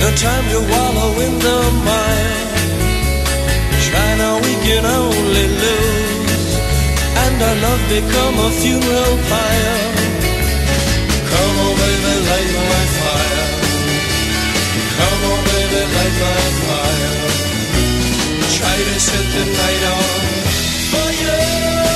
No time to wallow in the mire. Now, we can only lose. And our love become a funeral pyre. Come on, baby, light my fire. Come on, baby, light my fire. Try to set the night on fire.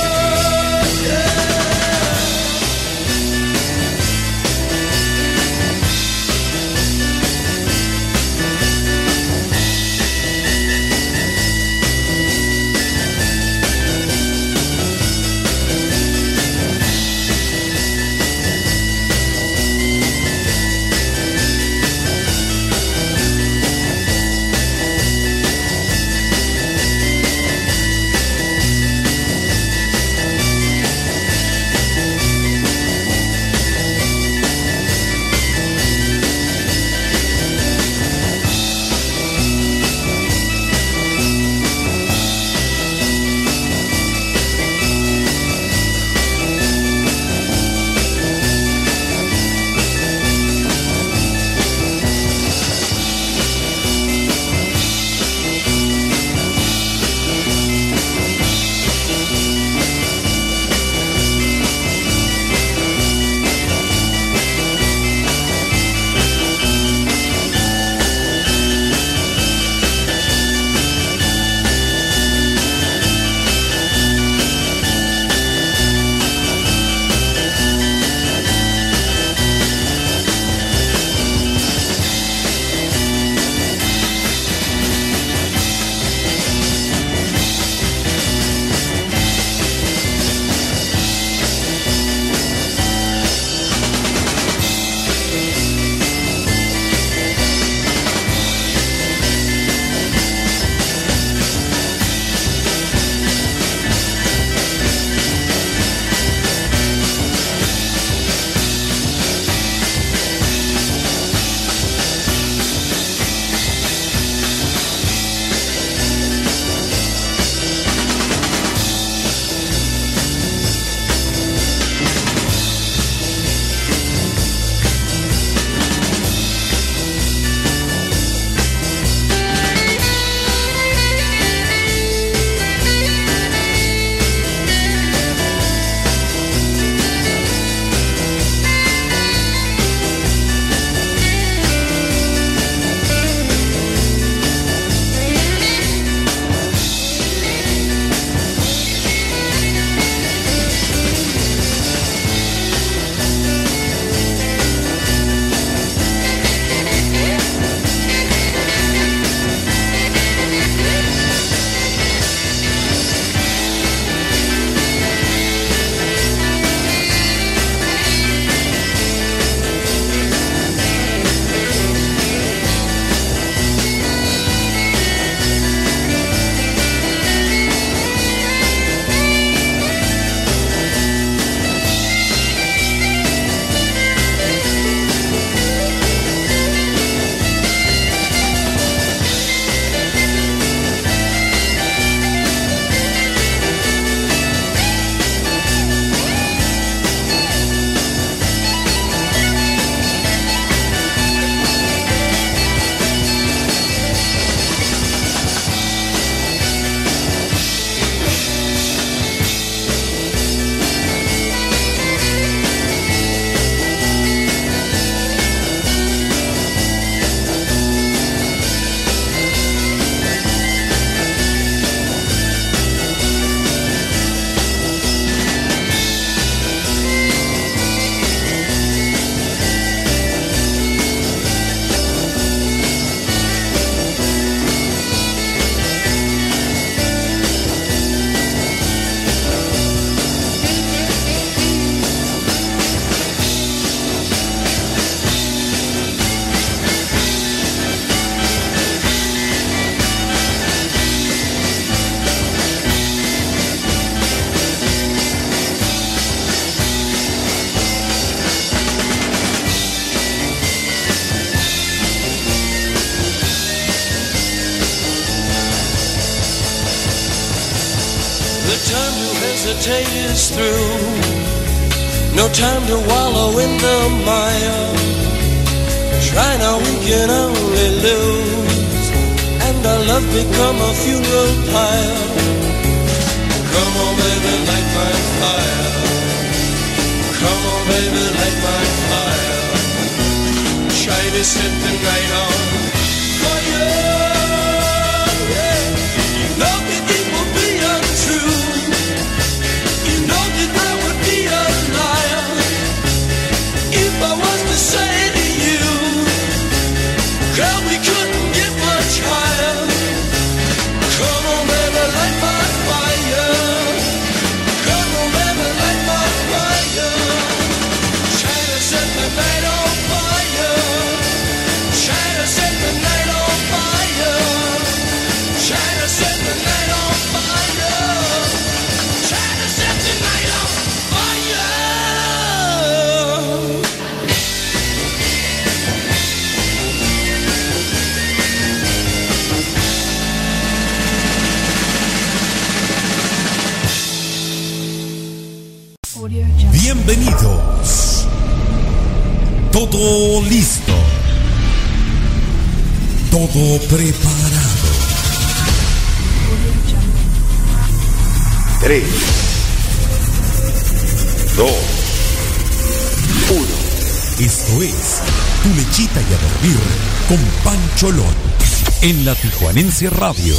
Radio,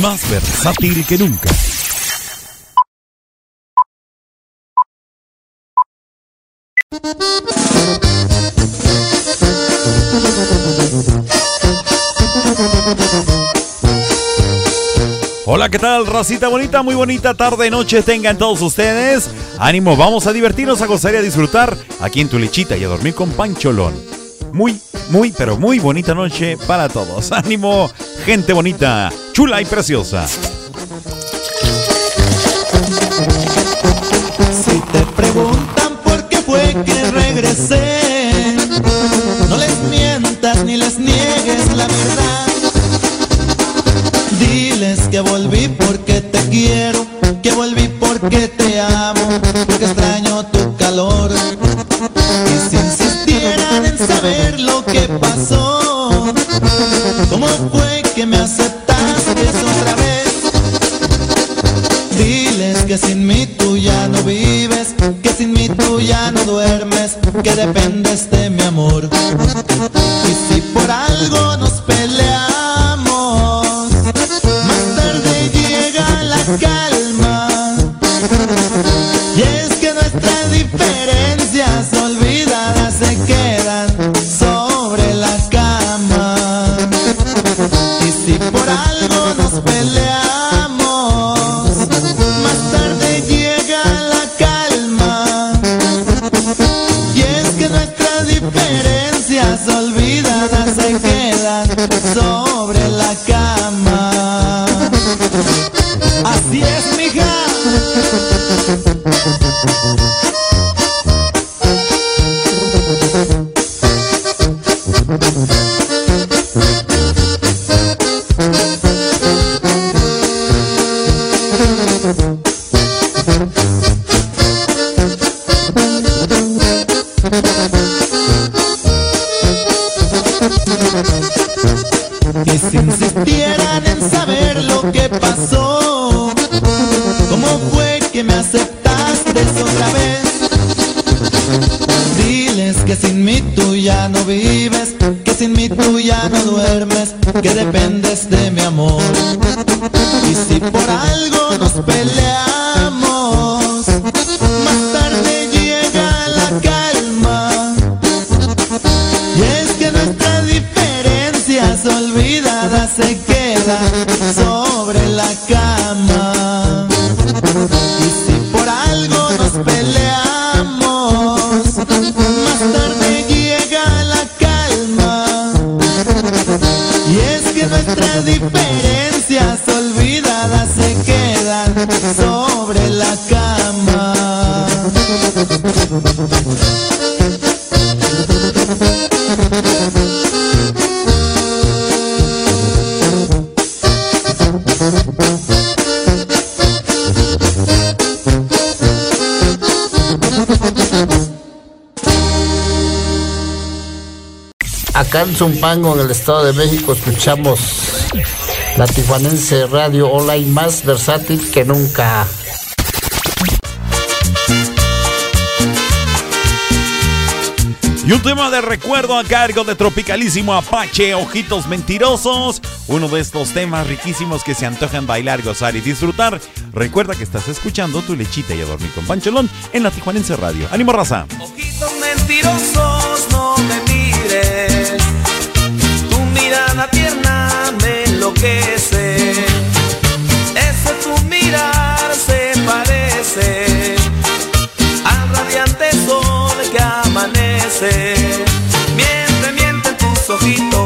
más versátil que nunca. Hola, ¿qué tal, racita bonita? Muy bonita tarde, noche tengan todos ustedes. Ánimo, vamos a divertirnos, a gozar y a disfrutar aquí en tu lechita y a dormir con Pancholón. Muy, muy, pero muy bonita noche para todos. Ánimo, gente bonita, chula y preciosa. Si te preguntan por qué fue que regresé, no les mientas ni les niegues la verdad. Diles que volví porque te quiero, que volví porque te amo, porque extraño tu que depende Zumpango, en el Estado de México, escuchamos la Tijuanense Radio Online más versátil que nunca. Y un tema de recuerdo a cargo de Tropicalísimo Apache, Ojitos Mentirosos. Uno de estos temas riquísimos que se antojan bailar, gozar y disfrutar. Recuerda que estás escuchando tu lechita y a dormir con Pancholón en la Tijuanense Radio. ¡Ánimo, raza! Ojitos mentirosos, enloquece. Ese tu mirar se parece al radiante sol que amanece. Miente, miente tus ojitos,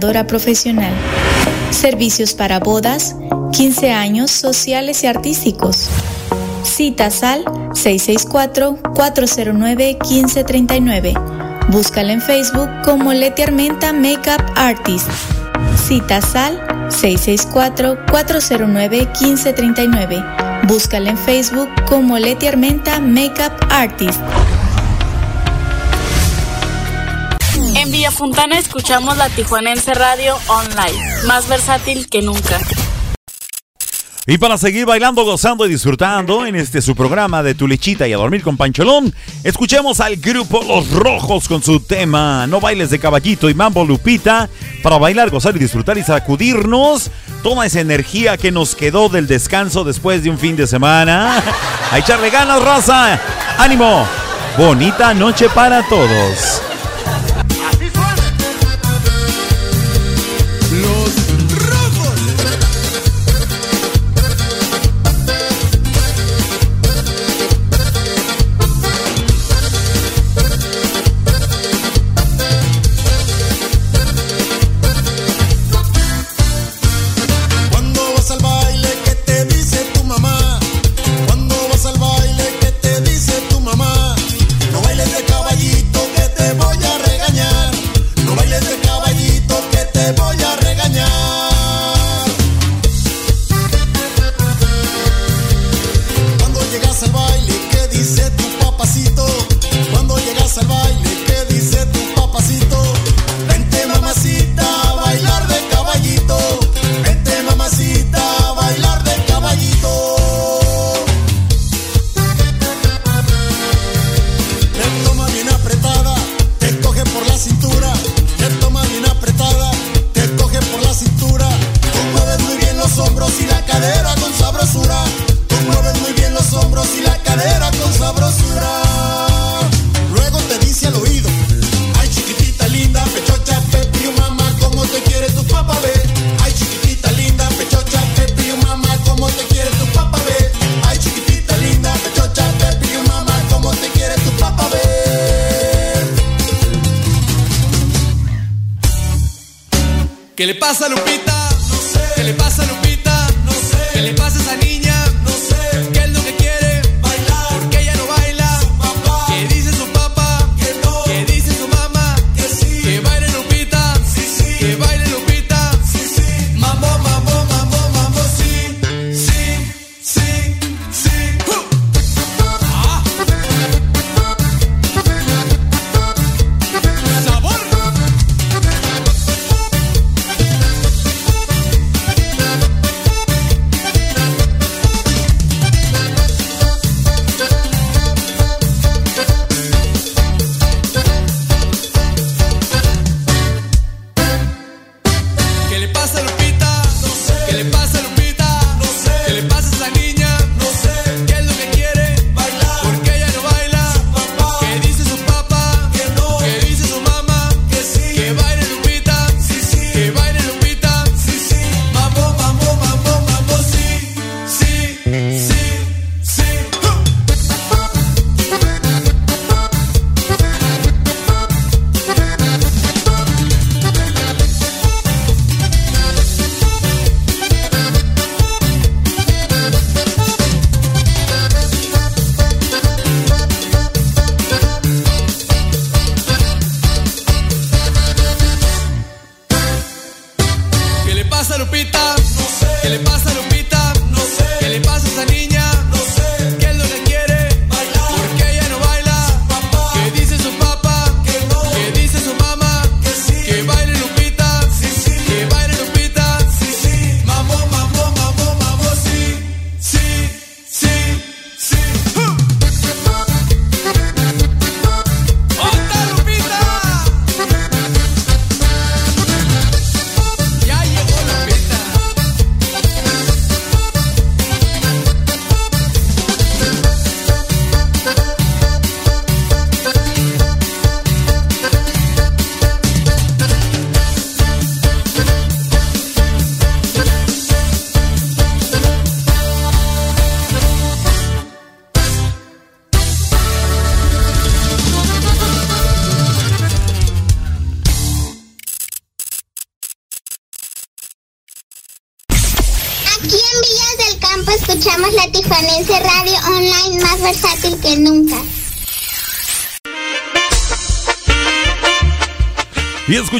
profesional. Servicios para bodas, 15 años sociales y artísticos. Citas al 664-409-1539. Búscala en Facebook como Leti Armenta Makeup Artist. Citas al 664-409-1539. Búscala en Facebook como Leti Armenta Makeup Artist. Fontana escuchamos la Tijuanense Radio Online, más versátil que nunca. Y para seguir bailando, gozando y disfrutando en este su programa de Tu Lechita y a dormir con Pancholón, escuchemos al grupo Los Rojos con su tema No bailes de caballito y Mambo Lupita para bailar, gozar y disfrutar y sacudirnos toda esa energía que nos quedó del descanso después de un fin de semana. A echarle ganas, raza. Ánimo. Bonita noche para todos. ¿Qué le pasa, Lupita?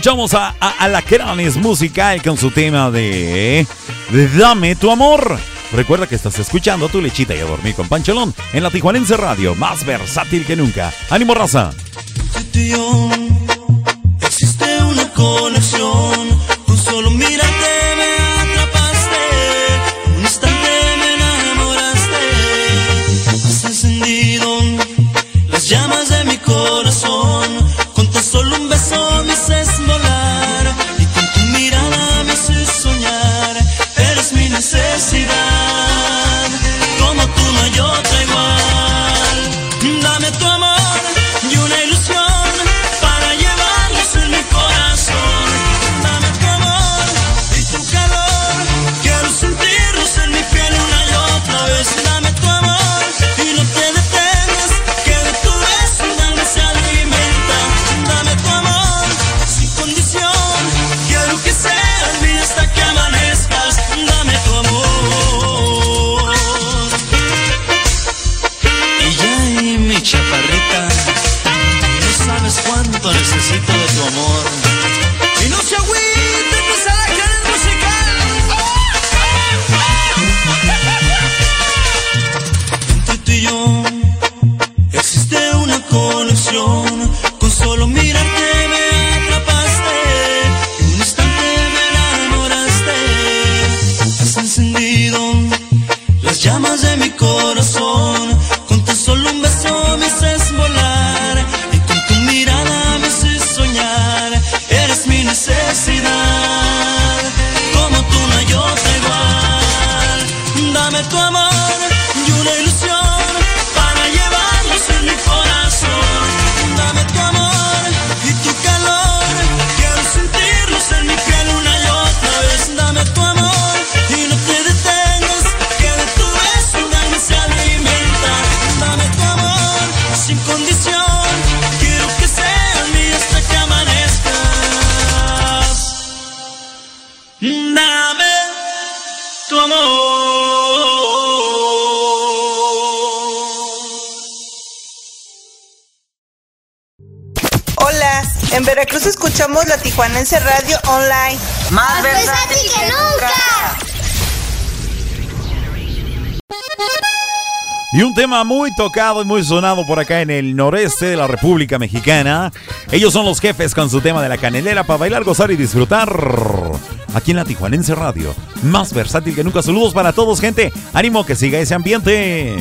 escuchamos a, a, a la Musical con su tema de, Dame tu amor. Recuerda que estás escuchando a tu lechita y a dormir con Pancholón en la Tijuanense Radio, más versátil que nunca. ¡Ánimo, raza! Tijuanense Radio Online. Más versátil que nunca. Y un tema muy tocado y muy sonado por acá en el noreste de la República Mexicana. Ellos son los jefes con su tema de la canelera para bailar, gozar y disfrutar. Aquí en la Tijuanense Radio. Más versátil que nunca. Saludos para todos, gente. Ánimo que siga ese ambiente.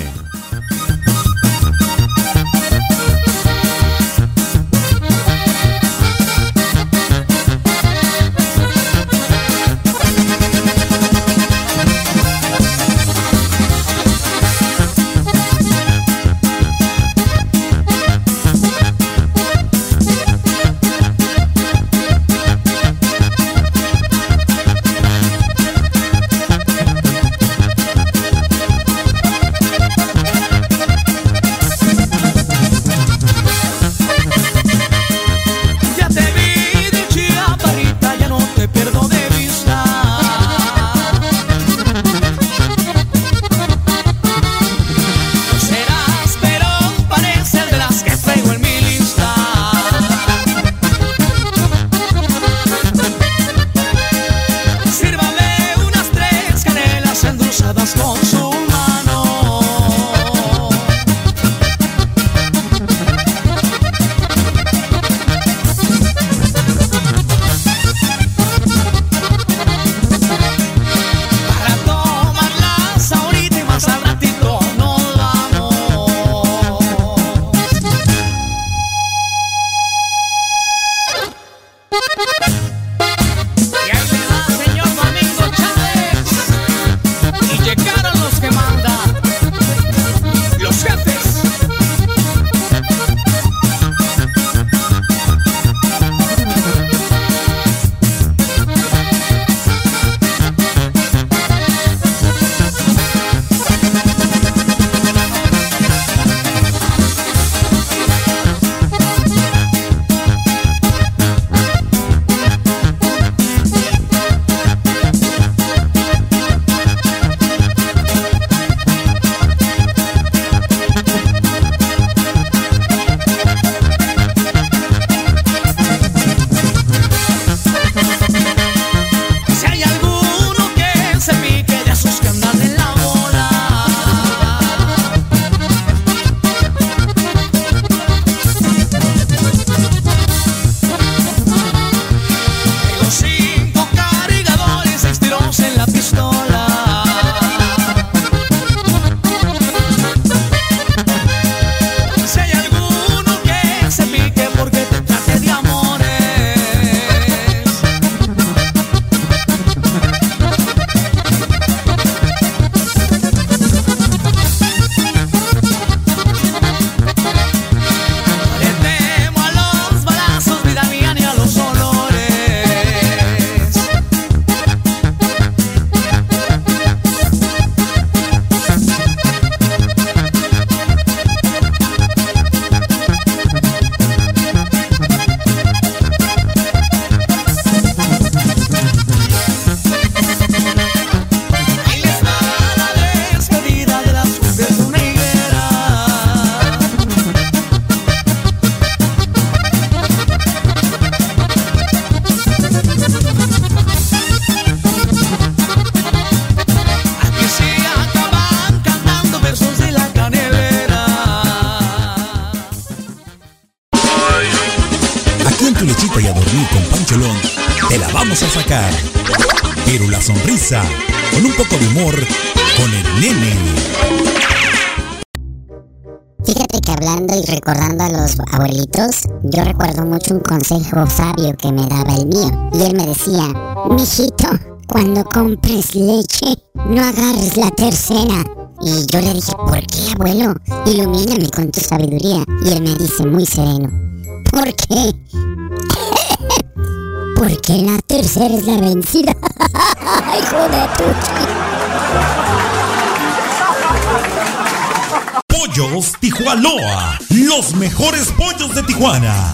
Un consejo sabio que me daba el mío. Y él me decía, mijito, cuando compres leche, no agarres la tercera. Y yo le dije, ¿por qué, abuelo? Ilumíname con tu sabiduría. Y él me dice muy sereno, ¿por qué? Porque la tercera es la vencida. Hijo de tu Pollos Tijuanoa, los mejores pollos de Tijuana.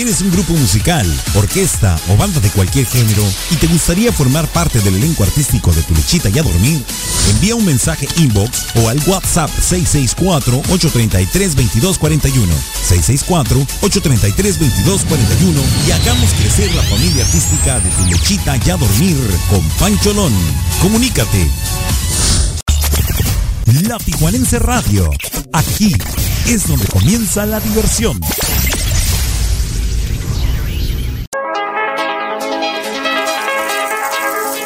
¿Tienes un grupo musical, orquesta o banda de cualquier género y te gustaría formar parte del elenco artístico de Tu Lechita y a Dormir? Envía un mensaje inbox o al WhatsApp 664-833-2241. 664-833-2241 y hagamos crecer la familia artística de Tu Lechita y a Dormir con Pancholón. Comunícate. La Tijuanense Radio. Aquí es donde comienza la diversión.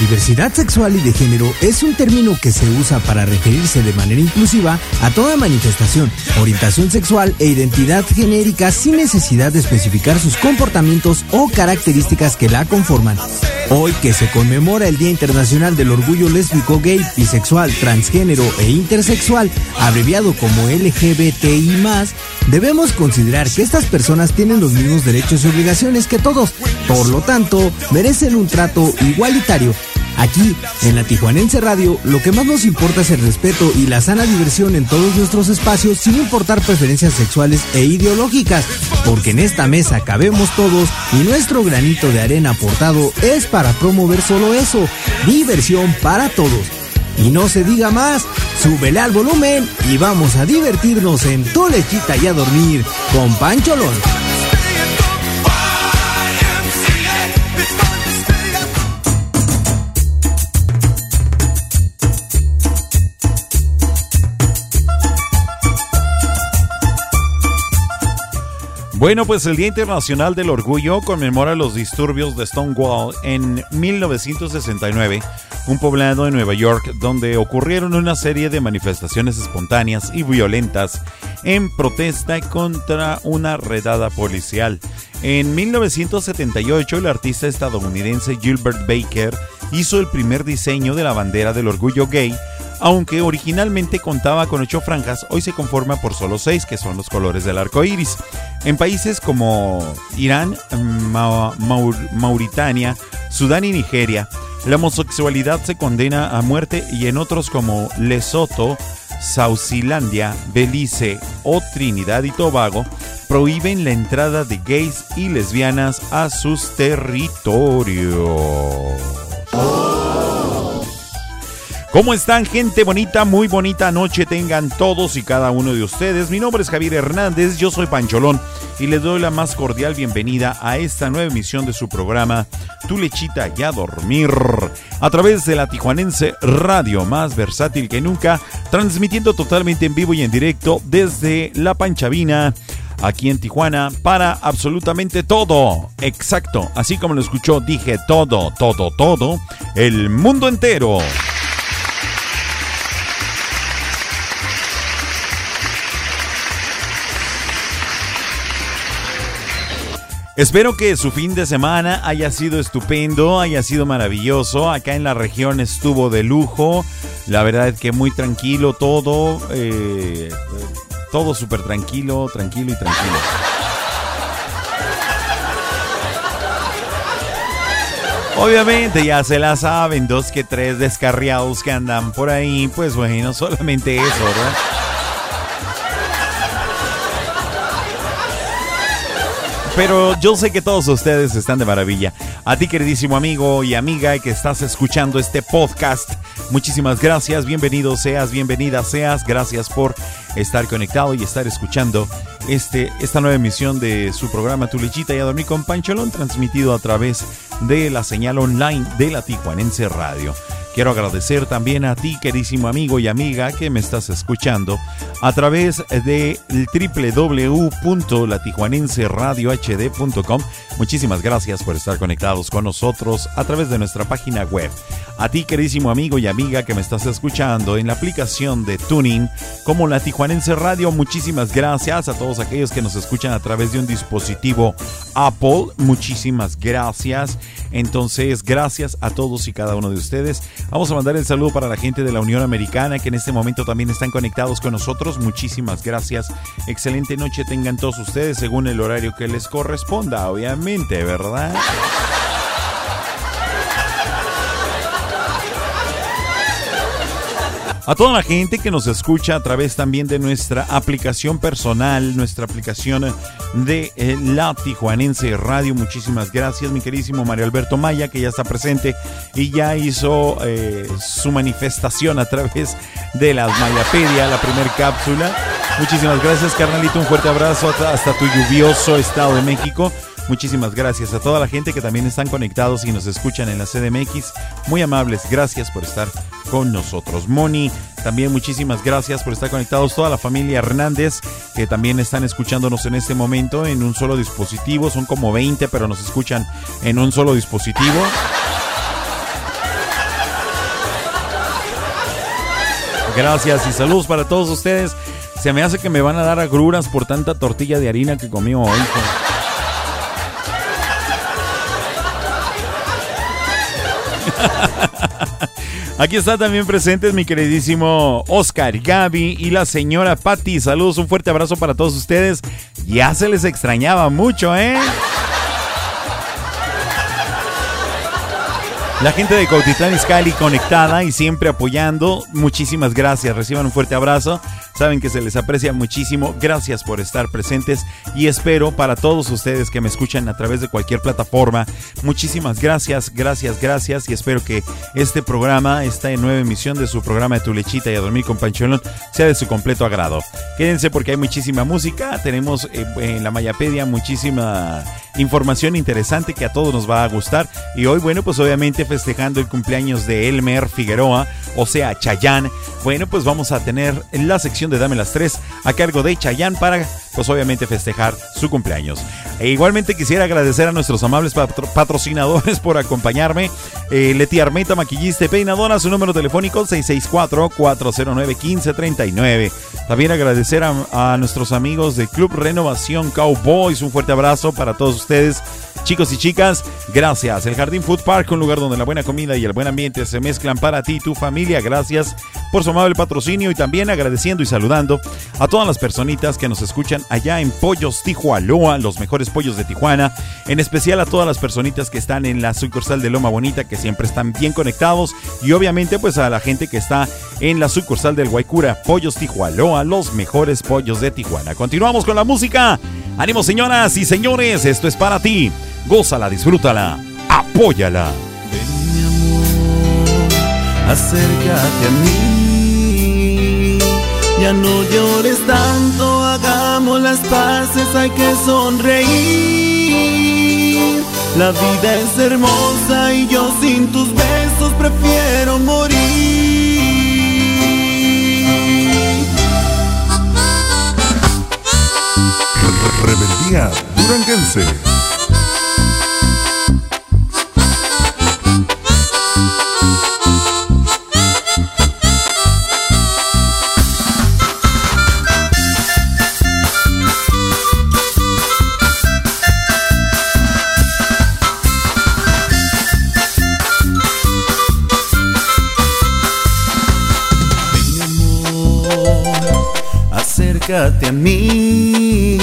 Diversidad sexual y de género es un término que se usa para referirse de manera inclusiva a toda manifestación, orientación sexual e identidad genérica sin necesidad de especificar sus comportamientos o características que la conforman. Hoy que se conmemora el Día Internacional del Orgullo Lésbico, Gay, Bisexual, Transgénero e Intersexual, abreviado como LGBTI+, debemos considerar que estas personas tienen los mismos derechos y obligaciones que todos, por lo tanto, merecen un trato igualitario. Aquí, en la Tijuanense Radio, lo que más nos importa es el respeto y la sana diversión en todos nuestros espacios sin importar preferencias sexuales e ideológicas, porque en esta mesa cabemos todos y nuestro granito de arena aportado es para promover solo eso, diversión para todos. Y no se diga más, súbele al volumen y vamos a divertirnos en tu y a dormir con Pancholón. Bueno, pues el Día Internacional del Orgullo conmemora los disturbios de Stonewall en 1969, un poblado de Nueva York donde ocurrieron una serie de manifestaciones espontáneas y violentas en protesta contra una redada policial. En 1978, el artista estadounidense Gilbert Baker hizo el primer diseño de la bandera del orgullo gay aunque originalmente contaba con ocho franjas, hoy se conforma por solo seis, que son los colores del arco iris. En países como Irán, Maur- Mauritania, Sudán y Nigeria, la homosexualidad se condena a muerte y en otros como Lesoto, Saucilandia, Belice o Trinidad y Tobago prohíben la entrada de gays y lesbianas a sus territorios. ¿Cómo están, gente bonita? Muy bonita noche tengan todos y cada uno de ustedes. Mi nombre es Javier Hernández, yo soy Pancholón y les doy la más cordial bienvenida a esta nueva emisión de su programa Tu lechita y a dormir a través de la Tijuanense Radio, más versátil que nunca, transmitiendo totalmente en vivo y en directo desde La Panchavina aquí en Tijuana para absolutamente todo. Exacto, así como lo escuchó, dije todo, todo, todo, el mundo entero. Espero que su fin de semana haya sido estupendo, haya sido maravilloso. Acá en la región estuvo de lujo. La verdad es que muy tranquilo todo. eh, todo súper tranquilo, tranquilo y tranquilo. Obviamente ya se la saben, dos que tres descarriados que andan por ahí, pues bueno, solamente eso, ¿verdad? Pero yo sé que todos ustedes están de maravilla. A ti, queridísimo amigo y amiga que estás escuchando este podcast, muchísimas gracias. Bienvenido seas, bienvenida seas. Gracias por estar conectado y estar escuchando este, esta nueva emisión de su programa Tu Lechita y a dormir con Pancholón, transmitido a través de la señal online de la Tijuanense Radio. Quiero agradecer también a ti, querísimo amigo y amiga, que me estás escuchando a través de www.latijuanenseradiohd.com. Muchísimas gracias por estar conectados con nosotros a través de nuestra página web. A ti, querísimo amigo y amiga que me estás escuchando en la aplicación de Tuning como La Tijuanense Radio, muchísimas gracias a todos aquellos que nos escuchan a través de un dispositivo Apple. Muchísimas gracias. Entonces, gracias a todos y cada uno de ustedes. Vamos a mandar el saludo para la gente de la Unión Americana que en este momento también están conectados con nosotros. Muchísimas gracias. Excelente noche tengan todos ustedes según el horario que les corresponda, obviamente, ¿verdad? A toda la gente que nos escucha a través también de nuestra aplicación personal, nuestra aplicación de eh, La Tijuanense Radio. Muchísimas gracias, mi queridísimo Mario Alberto Maya, que ya está presente y ya hizo eh, su manifestación a través de la Mayapedia, la primera cápsula. Muchísimas gracias, carnalito. Un fuerte abrazo hasta tu lluvioso estado de México. Muchísimas gracias a toda la gente que también están conectados y nos escuchan en la CDMX. Muy amables, gracias por estar con nosotros. Moni, también muchísimas gracias por estar conectados. Toda la familia Hernández, que también están escuchándonos en este momento en un solo dispositivo. Son como 20, pero nos escuchan en un solo dispositivo. Gracias y saludos para todos ustedes. Se me hace que me van a dar agruras por tanta tortilla de harina que comí hoy. Aquí está también presentes mi queridísimo Oscar, Gaby y la señora Patty. Saludos, un fuerte abrazo para todos ustedes. Ya se les extrañaba mucho, ¿eh? La gente de Cautitlán Izcalli conectada y siempre apoyando. Muchísimas gracias. Reciban un fuerte abrazo. Saben que se les aprecia muchísimo. Gracias por estar presentes y espero para todos ustedes que me escuchan a través de cualquier plataforma. Muchísimas gracias, gracias, gracias y espero que este programa, esta nueva emisión de su programa de Tu Lechita y a Dormir con Pancholón sea de su completo agrado. Quédense porque hay muchísima música. Tenemos eh, en la Mayapedia muchísima información interesante que a todos nos va a gustar. Y hoy, bueno, pues obviamente festejando el cumpleaños de Elmer Figueroa, o sea, Chayán. Bueno, pues vamos a tener la sección de Dame las Tres a cargo de Chayán para, pues obviamente festejar su cumpleaños. E igualmente quisiera agradecer a nuestros amables patro patrocinadores por acompañarme. Eh, Leti Armenta, maquillista peinadora, su número telefónico 664-409-1539. También agradecer a nuestros amigos de Club Renovación Cowboys. Un fuerte abrazo para todos ustedes. Chicos y chicas, gracias. El Jardín Food Park, un lugar donde la buena comida y el buen ambiente se mezclan para ti y tu familia. Gracias por su amable patrocinio y también agradeciendo y saludando a todas las personitas que nos escuchan allá en Pollos Tijualoa, los mejores pollos de Tijuana. En especial a todas las personitas que están en la sucursal de Loma Bonita, que siempre están bien conectados. Y obviamente pues a la gente que está en la sucursal del Guaycura, Pollos Tijualoa, los mejores pollos de Tijuana. Continuamos con la música. Ánimo señoras y señores, esto es para ti. Gózala, disfrútala, apóyala. Acércate a mí. Ya no llores tanto, hagamos las paces, hay que sonreír. La vida es hermosa y yo sin tus besos prefiero morir. Rebeldía Duranguense. acércate a mí.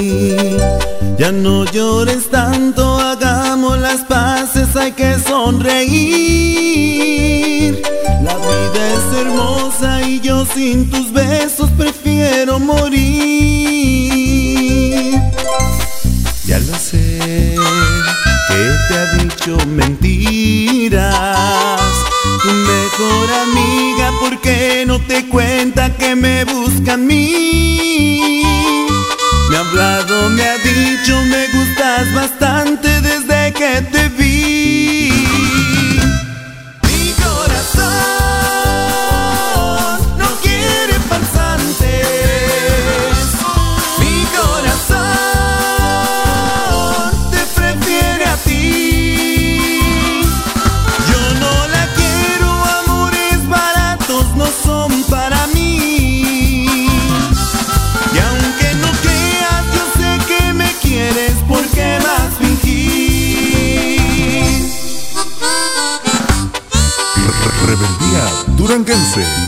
Ya no llores tanto, hagamos las paces, hay que sonreír. La vida es hermosa y yo sin tus besos prefiero morir. Ya lo sé, que te ha dicho mentiras. Tu mejor amiga, ¿por qué no te cuenta que me busca a mí? me ha dicho me gustas bastante. duranguense.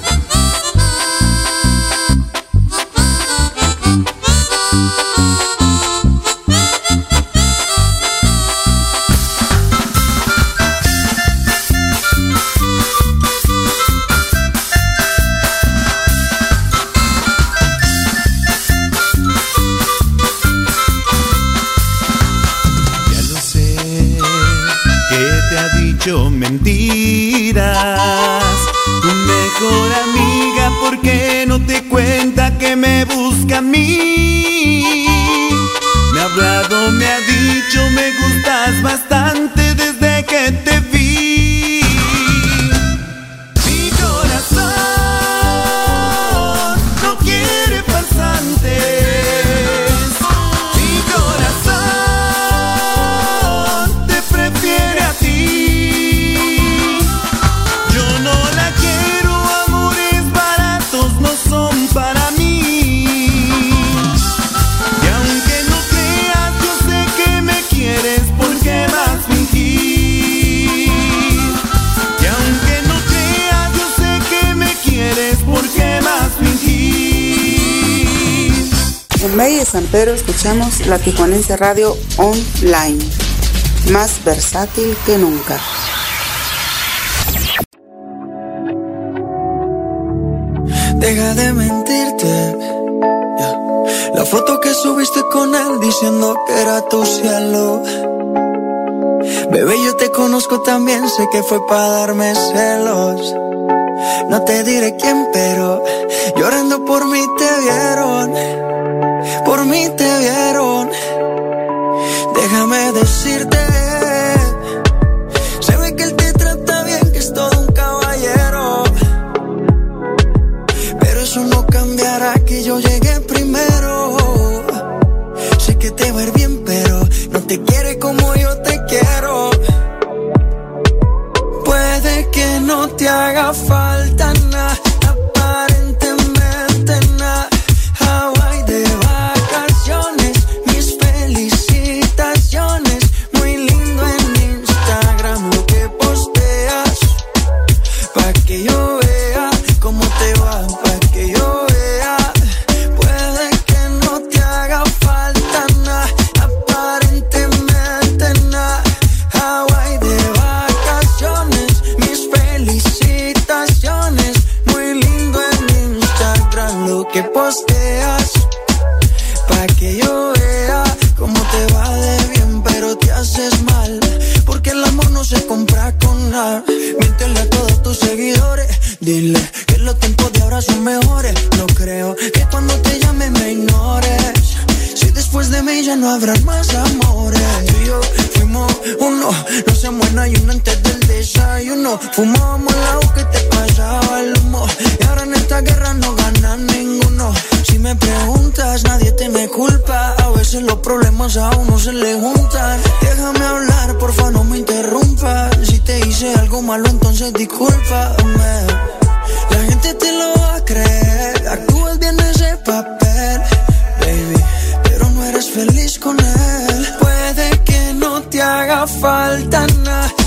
pero escuchemos la Tijuanense Radio Online, más versátil que nunca. Deja de mentirte. La foto que subiste con él diciendo que era tu cielo. Bebé, yo te conozco también, sé que fue para darme celos. No te diré quién, pero llorando por mí te vi problemas aún no se le juntan. Déjame hablar, porfa, no me interrumpas. Si te hice algo malo, entonces discúlpame. La gente te lo va a creer. Actúas bien ese papel, baby. Pero no eres feliz con él. Puede que no te haga falta nada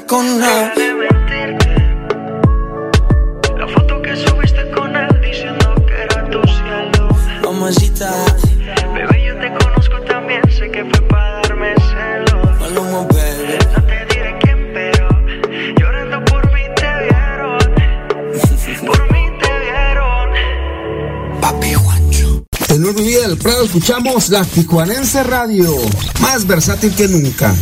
con. La foto que subiste con él diciendo que era tu cielo. Mamacita, Bebé, yo te conozco también, sé que fue para darme celos. Maluma, baby. No te diré quién, pero llorando por mí te vieron. Por mí te vieron. Papi Juancho. En Nuevo Día del Prado escuchamos la Tijuanense Radio, más versátil que nunca.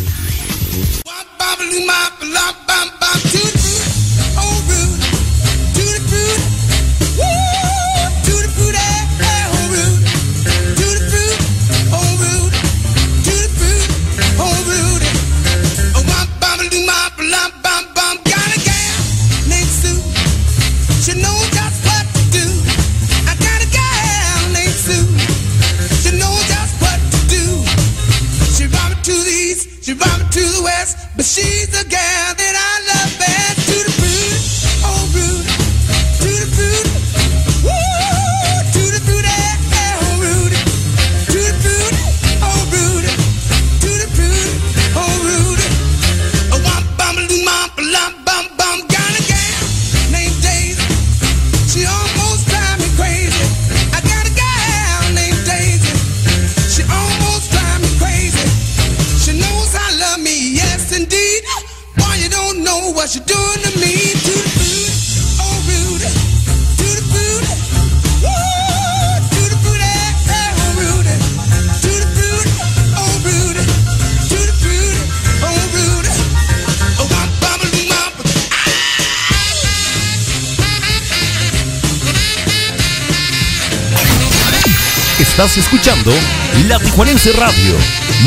La Tijuanense Radio,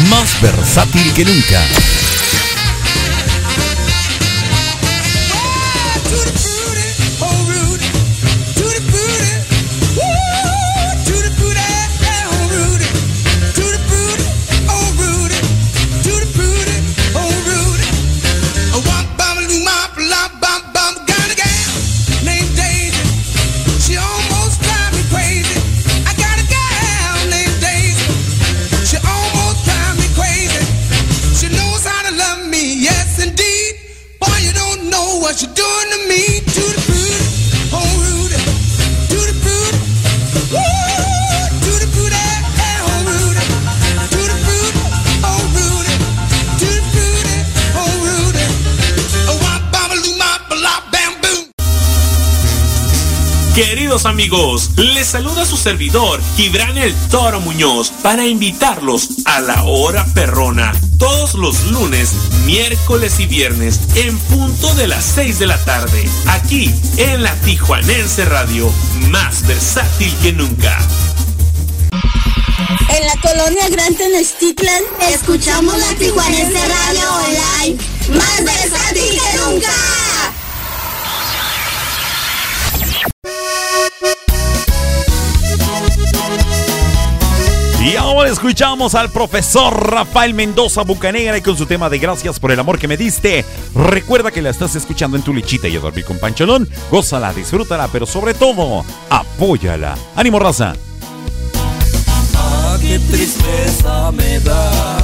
más versátil que nunca. Servidor, Gibran el Toro Muñoz, para invitarlos a la hora perrona, todos los lunes, miércoles y viernes, en punto de las 6 de la tarde, aquí en la Tijuanense Radio, más versátil que nunca. En la colonia Gran Tenochtitlan escuchamos la Tijuanense Radio Online, más versátil que nunca. Escuchamos al profesor Rafael Mendoza Bucanegra y con su tema de gracias por el amor que me diste. Recuerda que la estás escuchando en tu lechita y a dormir con Pancholón. Gózala, disfrútala, pero sobre todo, apóyala. ¡Ánimo, raza! Ah, qué tristeza me da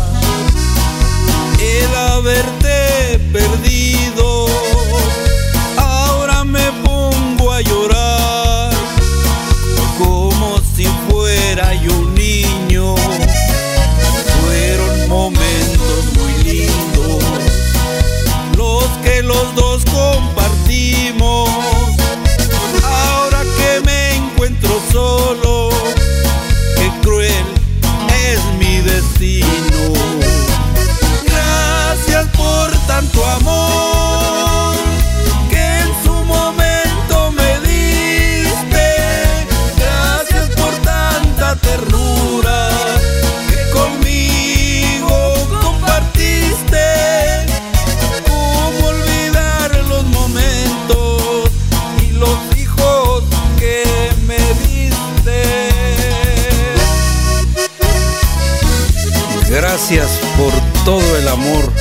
el haberte perdido. Tanto amor que en su momento me diste. Gracias por tanta ternura que conmigo compartiste. ¿Cómo olvidar los momentos y los hijos que me diste? Gracias por todo el amor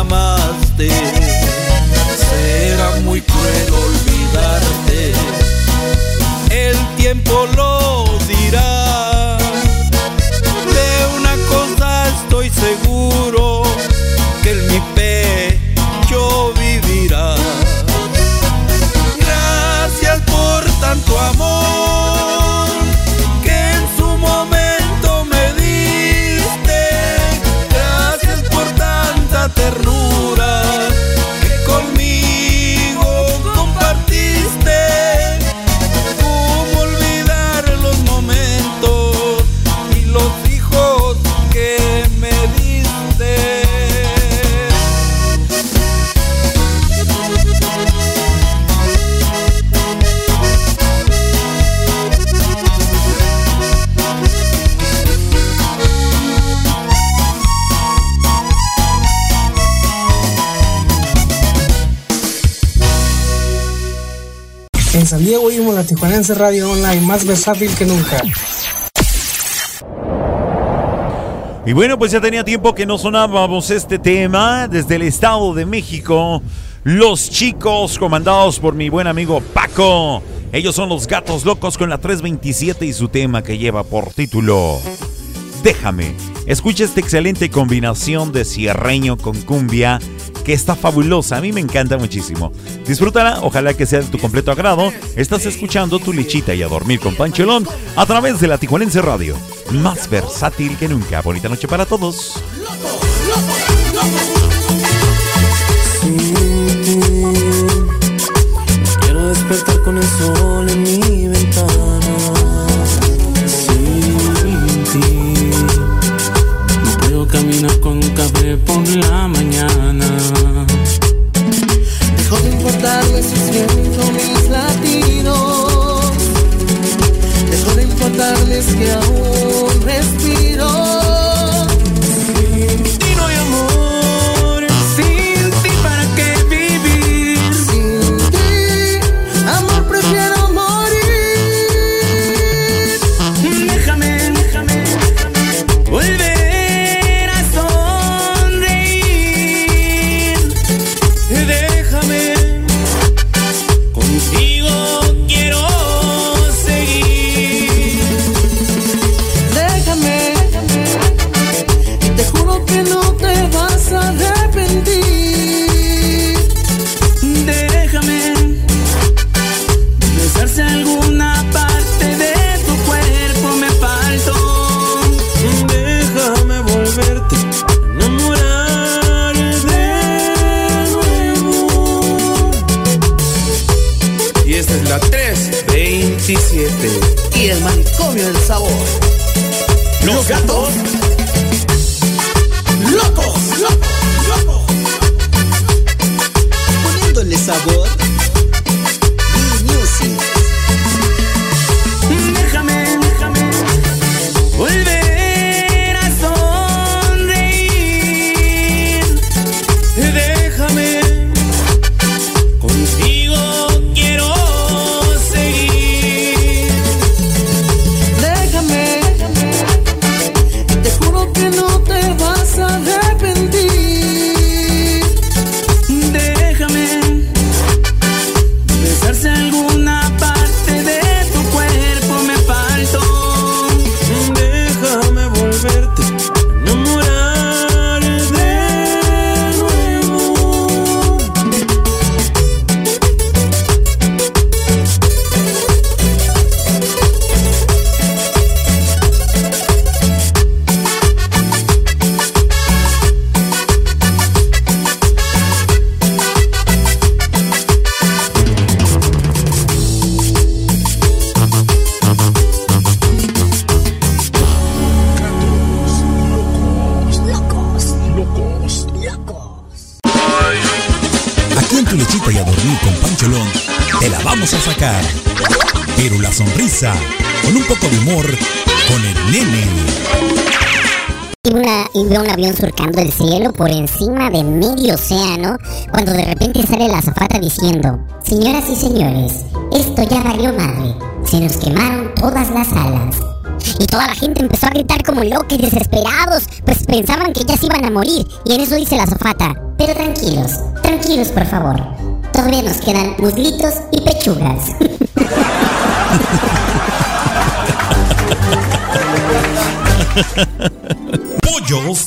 amaste. Será muy cruel olvidarte, el tiempo lo dirá. De una cosa estoy seguro, que en mi pecho vivirá. Gracias por tanto amor Radio Online, más versátil que nunca. Y bueno, pues ya tenía tiempo que no sonábamos este tema desde el Estado de México. Los chicos comandados por mi buen amigo Paco. Ellos son los gatos locos con la 327 y su tema que lleva por título Déjame. Escucha esta excelente combinación de cierreño con cumbia que está fabulosa. A mí me encanta muchísimo. Disfrútala, ojalá que sea de tu completo agrado. Estás escuchando tu lechita y a dormir con Pancholón a través de la Tijuanense Radio. Más versátil que nunca. Bonita noche para todos. Quiero despertar con el sol en mi ventana. Puedo caminar con un café por la mañana. Dejó de importarme si siento mis latidos. Dejó de importarles que aún avión surcando el cielo por encima de medio océano cuando de repente sale la azafata diciendo, Señoras y señores, esto ya valió madre. Se nos quemaron todas las alas. Y toda la gente empezó a gritar como locos desesperados, pues pensaban que ya se iban a morir. Y en eso dice la azafata, pero tranquilos, tranquilos por favor. Todavía nos quedan muslitos y pechugas. Pollos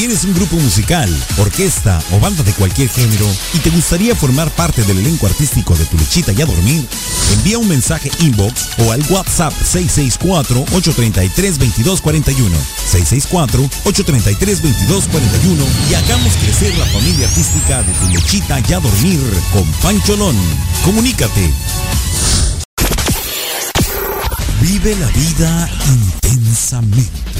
¿Tienes un grupo musical, orquesta o banda de cualquier género y te gustaría formar parte del elenco artístico de Tu Lechita y a Dormir? Envía un mensaje inbox o al WhatsApp 664-833-2241. 664-833-2241 y hagamos crecer la familia artística de Tu Lechita y a Dormir con Pancholón. Comunícate. Vive la vida intensamente.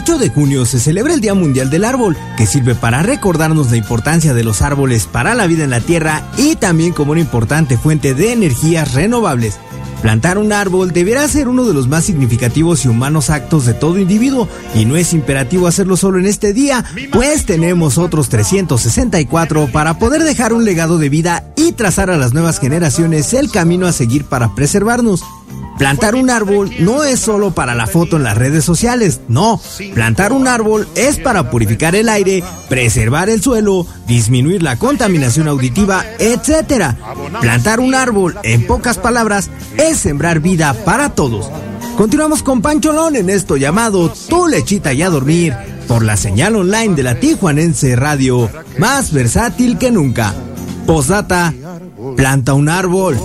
28 de junio se celebra el Día Mundial del Árbol, que sirve para recordarnos la importancia de los árboles para la vida en la Tierra y también como una importante fuente de energías renovables. Plantar un árbol deberá ser uno de los más significativos y humanos actos de todo individuo, y no es imperativo hacerlo solo en este día, pues tenemos otros 364 para poder dejar un legado de vida y trazar a las nuevas generaciones el camino a seguir para preservarnos. Plantar un árbol no es solo para la foto en las redes sociales, no. Plantar un árbol es para purificar el aire, preservar el suelo, disminuir la contaminación auditiva, etc. Plantar un árbol, en pocas palabras, es sembrar vida para todos. Continuamos con Pancholón en esto llamado Tu lechita y a dormir por la señal online de la Tijuanense Radio, más versátil que nunca. Posdata, planta un árbol.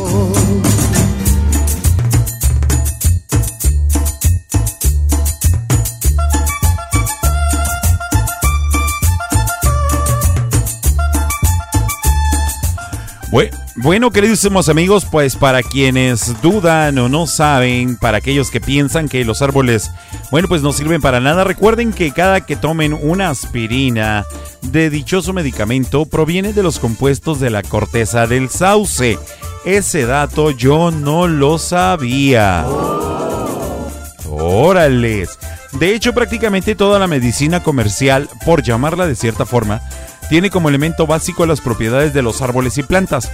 Bueno, queridísimos amigos, pues para quienes dudan o no saben, para aquellos que piensan que los árboles, bueno, pues no sirven para nada, recuerden que cada que tomen una aspirina de dichoso medicamento proviene de los compuestos de la corteza del sauce. Ese dato yo no lo sabía. Órales. De hecho, prácticamente toda la medicina comercial, por llamarla de cierta forma, tiene como elemento básico las propiedades de los árboles y plantas.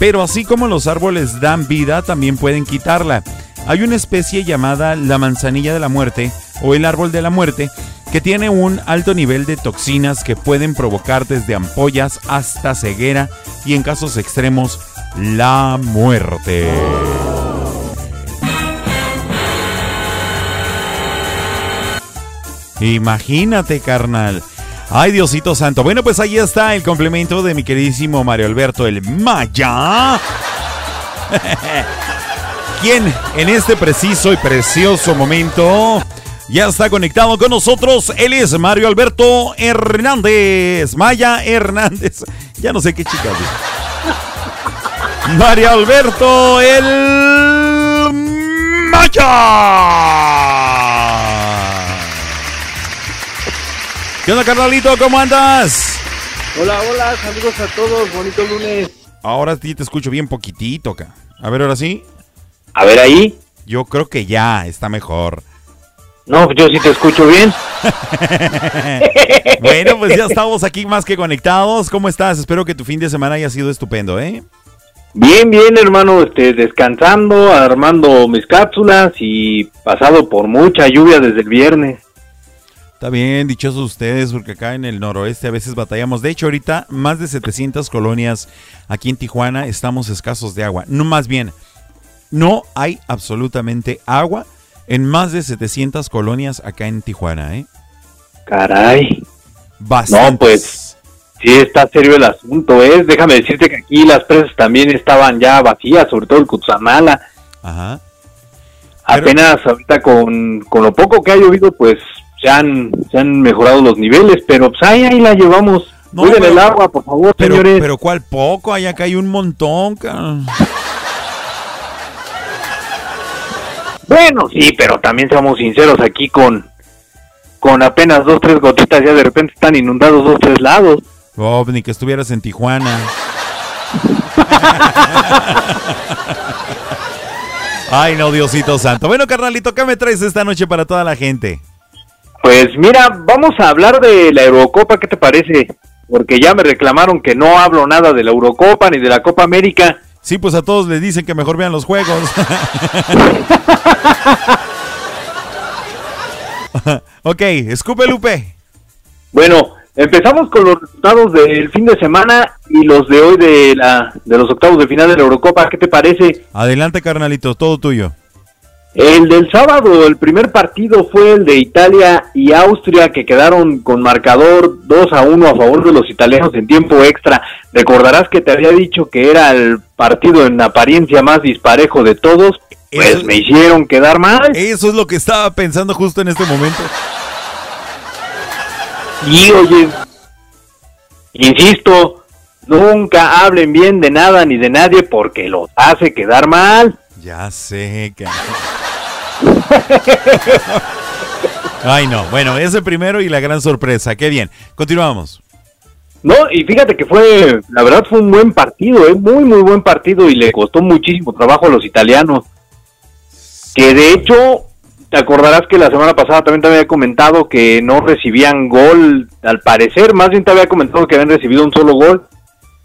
Pero así como los árboles dan vida, también pueden quitarla. Hay una especie llamada la manzanilla de la muerte o el árbol de la muerte que tiene un alto nivel de toxinas que pueden provocar desde ampollas hasta ceguera y en casos extremos la muerte. Imagínate, carnal. Ay, Diosito Santo. Bueno, pues ahí está el complemento de mi queridísimo Mario Alberto el Maya. Quien en este preciso y precioso momento ya está conectado con nosotros. Él es Mario Alberto Hernández. Maya Hernández. Ya no sé qué chica. es. Mario Alberto el Maya. ¿Qué onda, carnalito? ¿Cómo andas? Hola, hola, saludos a todos, bonito lunes. Ahora sí te escucho bien poquitito acá. A ver, ahora sí. A ver ahí. Yo creo que ya está mejor. No, yo sí te escucho bien. bueno, pues ya estamos aquí más que conectados. ¿Cómo estás? Espero que tu fin de semana haya sido estupendo, ¿eh? Bien, bien, hermano, este, descansando, armando mis cápsulas y pasado por mucha lluvia desde el viernes. Está bien, dichosos ustedes, porque acá en el noroeste a veces batallamos. De hecho, ahorita más de 700 colonias aquí en Tijuana estamos escasos de agua. No, más bien, no hay absolutamente agua en más de 700 colonias acá en Tijuana, ¿eh? Caray. No, pues sí está serio el asunto, ¿eh? Déjame decirte que aquí las presas también estaban ya vacías, sobre todo el Cutzamala. Ajá. Apenas ahorita con, con lo poco que ha llovido, pues se han, se han mejorado los niveles, pero pues ahí, ahí la llevamos. No, Cuiden pero- el agua, por favor, Pero, señores. pero ¿cuál poco? Allá acá hay un montón, Bueno, sí, pero también seamos sinceros aquí con, con apenas dos, tres gotitas ya de repente están inundados dos, tres lados. Oh, ni que estuvieras en Tijuana. Ay, no, Diosito Santo. Bueno, carnalito, ¿qué me traes esta noche para toda la gente? Pues mira, vamos a hablar de la Eurocopa, ¿qué te parece? Porque ya me reclamaron que no hablo nada de la Eurocopa ni de la Copa América. Sí, pues a todos les dicen que mejor vean los juegos. ok, escupe Lupe. Bueno, empezamos con los resultados del fin de semana y los de hoy de la de los octavos de final de la Eurocopa, ¿qué te parece? Adelante, carnalito, todo tuyo. El del sábado, el primer partido fue el de Italia y Austria que quedaron con marcador 2 a 1 a favor de los italianos en tiempo extra. Recordarás que te había dicho que era el partido en apariencia más disparejo de todos. Pues Eso- me hicieron quedar mal. Eso es lo que estaba pensando justo en este momento. Y oye, insisto, nunca hablen bien de nada ni de nadie porque los hace quedar mal. Ya sé, que... Ay, no. Bueno, ese primero y la gran sorpresa. Qué bien. Continuamos. No, y fíjate que fue, la verdad fue un buen partido, ¿eh? muy, muy buen partido y le costó muchísimo trabajo a los italianos. Que de hecho, te acordarás que la semana pasada también te había comentado que no recibían gol, al parecer, más bien te había comentado que habían recibido un solo gol.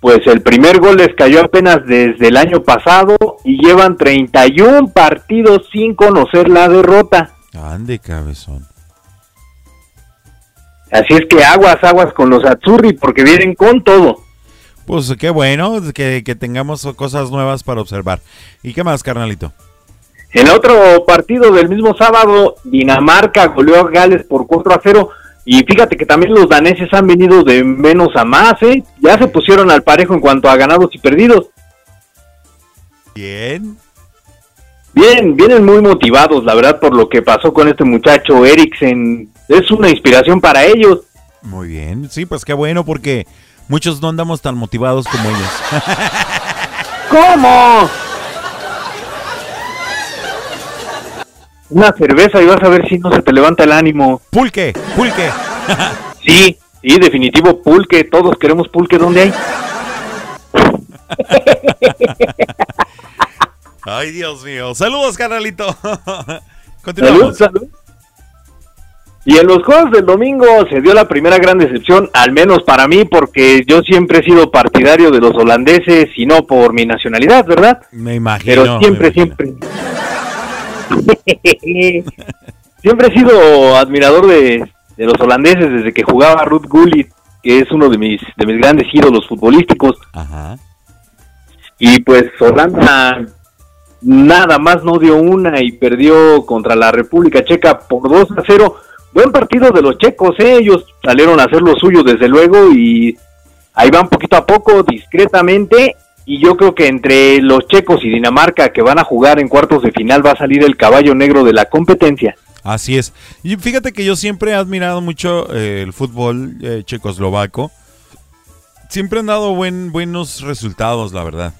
Pues el primer gol les cayó apenas desde el año pasado y llevan 31 partidos sin conocer la derrota. Ande, cabezón. Así es que aguas, aguas con los Azzurri porque vienen con todo. Pues qué bueno que, que tengamos cosas nuevas para observar. ¿Y qué más, carnalito? En otro partido del mismo sábado, Dinamarca goleó a Gales por 4 a 0. Y fíjate que también los daneses han venido de menos a más, ¿eh? Ya se pusieron al parejo en cuanto a ganados y perdidos. Bien. Bien, vienen muy motivados, la verdad, por lo que pasó con este muchacho Eriksen. Es una inspiración para ellos. Muy bien. Sí, pues qué bueno porque muchos no andamos tan motivados como ellos. ¿Cómo? Una cerveza y vas a ver si no se te levanta el ánimo. Pulque, pulque. Sí, sí, definitivo pulque. Todos queremos pulque. ¿Dónde hay? Ay, Dios mío. Saludos, carnalito. Salud, Continuamos. salud. Y en los juegos del domingo se dio la primera gran decepción, al menos para mí, porque yo siempre he sido partidario de los holandeses y no por mi nacionalidad, ¿verdad? Me imagino. Pero siempre, imagino. siempre. siempre he sido admirador de, de los holandeses desde que jugaba Ruth Gullit, que es uno de mis, de mis grandes ídolos futbolísticos. Ajá. Y pues Holanda nada más no dio una y perdió contra la República Checa por 2 a 0. Buen partido de los checos, ¿eh? ellos salieron a hacer lo suyo desde luego y ahí van poquito a poco, discretamente. Y yo creo que entre los checos y Dinamarca que van a jugar en cuartos de final va a salir el caballo negro de la competencia. Así es. Y fíjate que yo siempre he admirado mucho eh, el fútbol eh, checoslovaco. Siempre han dado buen, buenos resultados, la verdad.